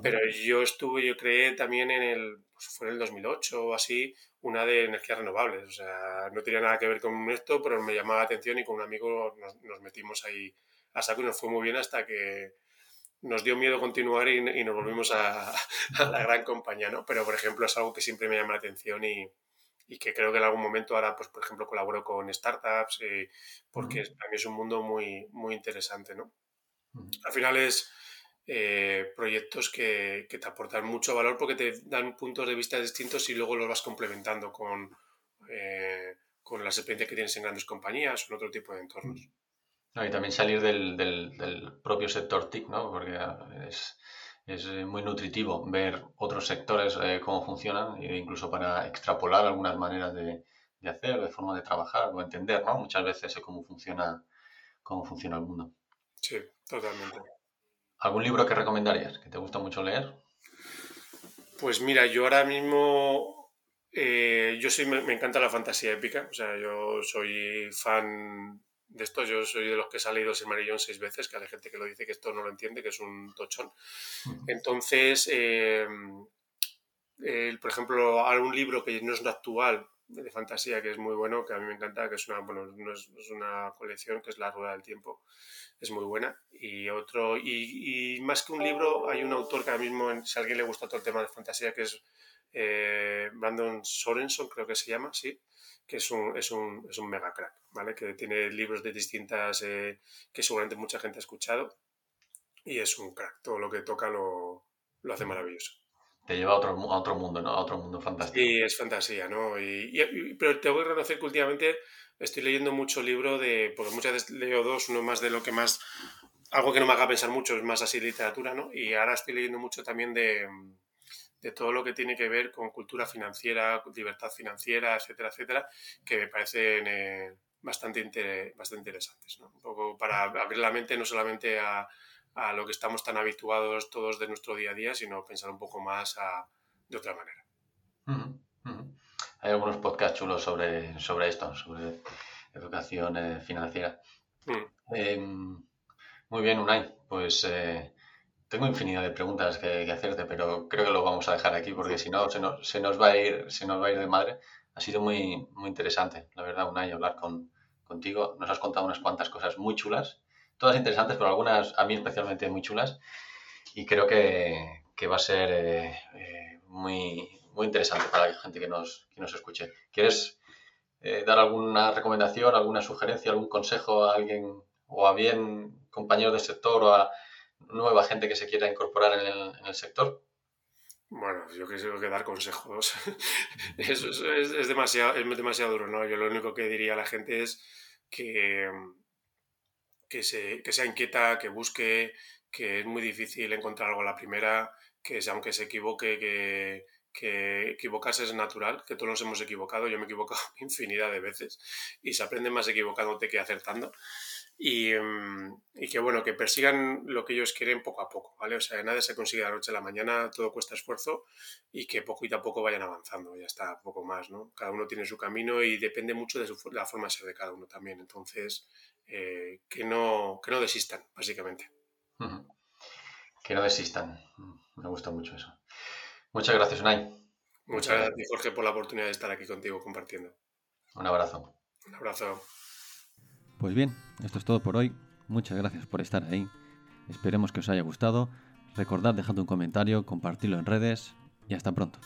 pero yo estuve, yo creé también en el, pues fue en el 2008 o así, una de energías renovables, o sea, no tenía nada que ver con esto, pero me llamaba la atención y con un amigo nos, metimos ahí a saco y nos fue muy bien hasta que nos dio miedo continuar y, nos volvimos a, a, la gran compañía, ¿no? Pero por ejemplo es algo que siempre me llama la atención y y que creo que en algún momento ahora, pues por ejemplo, colaboro con startups, eh, porque también es un mundo muy, muy interesante, ¿no? Al final es eh, proyectos que, que, te aportan mucho valor porque te dan puntos de vista distintos y luego los vas complementando con, eh, con las experiencias que tienes en grandes compañías o en otro tipo de entornos. Y también salir del, del, del propio sector TIC, ¿no? Porque es, es eh, muy nutritivo ver otros sectores eh, cómo funcionan, e incluso para extrapolar algunas maneras de, de, hacer, de forma de trabajar o entender, ¿no? Muchas veces cómo funciona, cómo funciona el mundo. Sí, totalmente. ¿Algún libro que recomendarías, que te gusta mucho leer? Pues mira, yo ahora mismo, eh, yo sí me, me, encanta la fantasía épica, o sea, yo soy fan de esto, yo soy de los que se ha leído Silmarillion seis veces, que hay gente que lo dice que esto no lo entiende, que es un tochón. Entonces, eh, por ejemplo, algún libro que no es actual, de fantasía, que es muy bueno, que a mí me encanta, que es una, bueno, no es, es una colección, que es La Rueda del Tiempo, es muy buena. Y otro, y, y, más que un libro, hay un autor que ahora mismo, si a alguien le gusta todo el tema de fantasía, que es eh, Brandon Sorenson, creo que se llama, sí, que es un, es un, es un mega crack, ¿vale? Que tiene libros de distintas, eh, que seguramente mucha gente ha escuchado, y es un crack, todo lo que toca lo, lo hace maravilloso. Te lleva a otro, a otro mundo, ¿no? A otro mundo fantástico. Sí, es fantasía, ¿no? Y, y, pero tengo que reconocer que últimamente estoy leyendo mucho libro de, porque muchas veces leo dos, uno más de lo que más, algo que no me haga pensar mucho, es más así literatura, ¿no? Y ahora estoy leyendo mucho también de, de todo lo que tiene que ver con cultura financiera, libertad financiera, etcétera, etcétera, que me parecen eh, bastante, inter bastante interesantes. ¿no? Un poco para abrir la mente no solamente a, a, lo que estamos tan habituados todos de nuestro día a día, sino pensar un poco más a, de otra manera. Uh -huh, uh -huh. Hay algunos podcasts chulos sobre, sobre esto, sobre educación eh, financiera. Mm. Eh, muy bien, Unai. Pues eh, tengo infinidad de preguntas que, que, hacerte, pero creo que lo vamos a dejar aquí porque si no se nos, se nos, va a ir, se nos va a ir de madre. Ha sido muy, muy interesante, la verdad, Unai, hablar con, contigo. Nos has contado unas cuantas cosas muy chulas, todas interesantes, pero algunas a mí especialmente muy chulas. Y creo que, que va a ser eh, eh, muy, muy interesante para la gente que nos, que nos escuche. ¿Quieres eh, dar alguna recomendación, alguna sugerencia, algún consejo a alguien o a bien compañeros del sector o a nueva gente que se quiera incorporar en el, sector? Bueno, yo creo que dar consejos es, es, es, demasiado, es demasiado duro, ¿no? Yo lo único que diría a la gente es que, que, se, que sea inquieta, que busque, que es muy difícil encontrar algo a la primera, que aunque se equivoque, que, que equivocarse es natural, que todos nos hemos equivocado, yo me he equivocado infinidad de veces y se aprende más equivocándote que acertando. Y, y, que bueno, que persigan lo que ellos quieren poco a poco, ¿vale? O sea, nada se consigue de la noche a la mañana, todo cuesta esfuerzo y que poquito a poco vayan avanzando, ya está, poco más, ¿no? Cada uno tiene su camino y depende mucho de su, la forma de ser de cada uno también, entonces, eh, que, no, que no desistan, básicamente. Uh -huh. Que no desistan, me gusta mucho eso. Muchas gracias, Unai. Muchas gracias, Jorge, por la oportunidad de estar aquí contigo compartiendo. Un abrazo. Un abrazo. Pues bien, esto es todo por hoy. Muchas gracias por estar ahí. Esperemos que os haya gustado. Recordad dejando un comentario, compartirlo en redes y hasta pronto.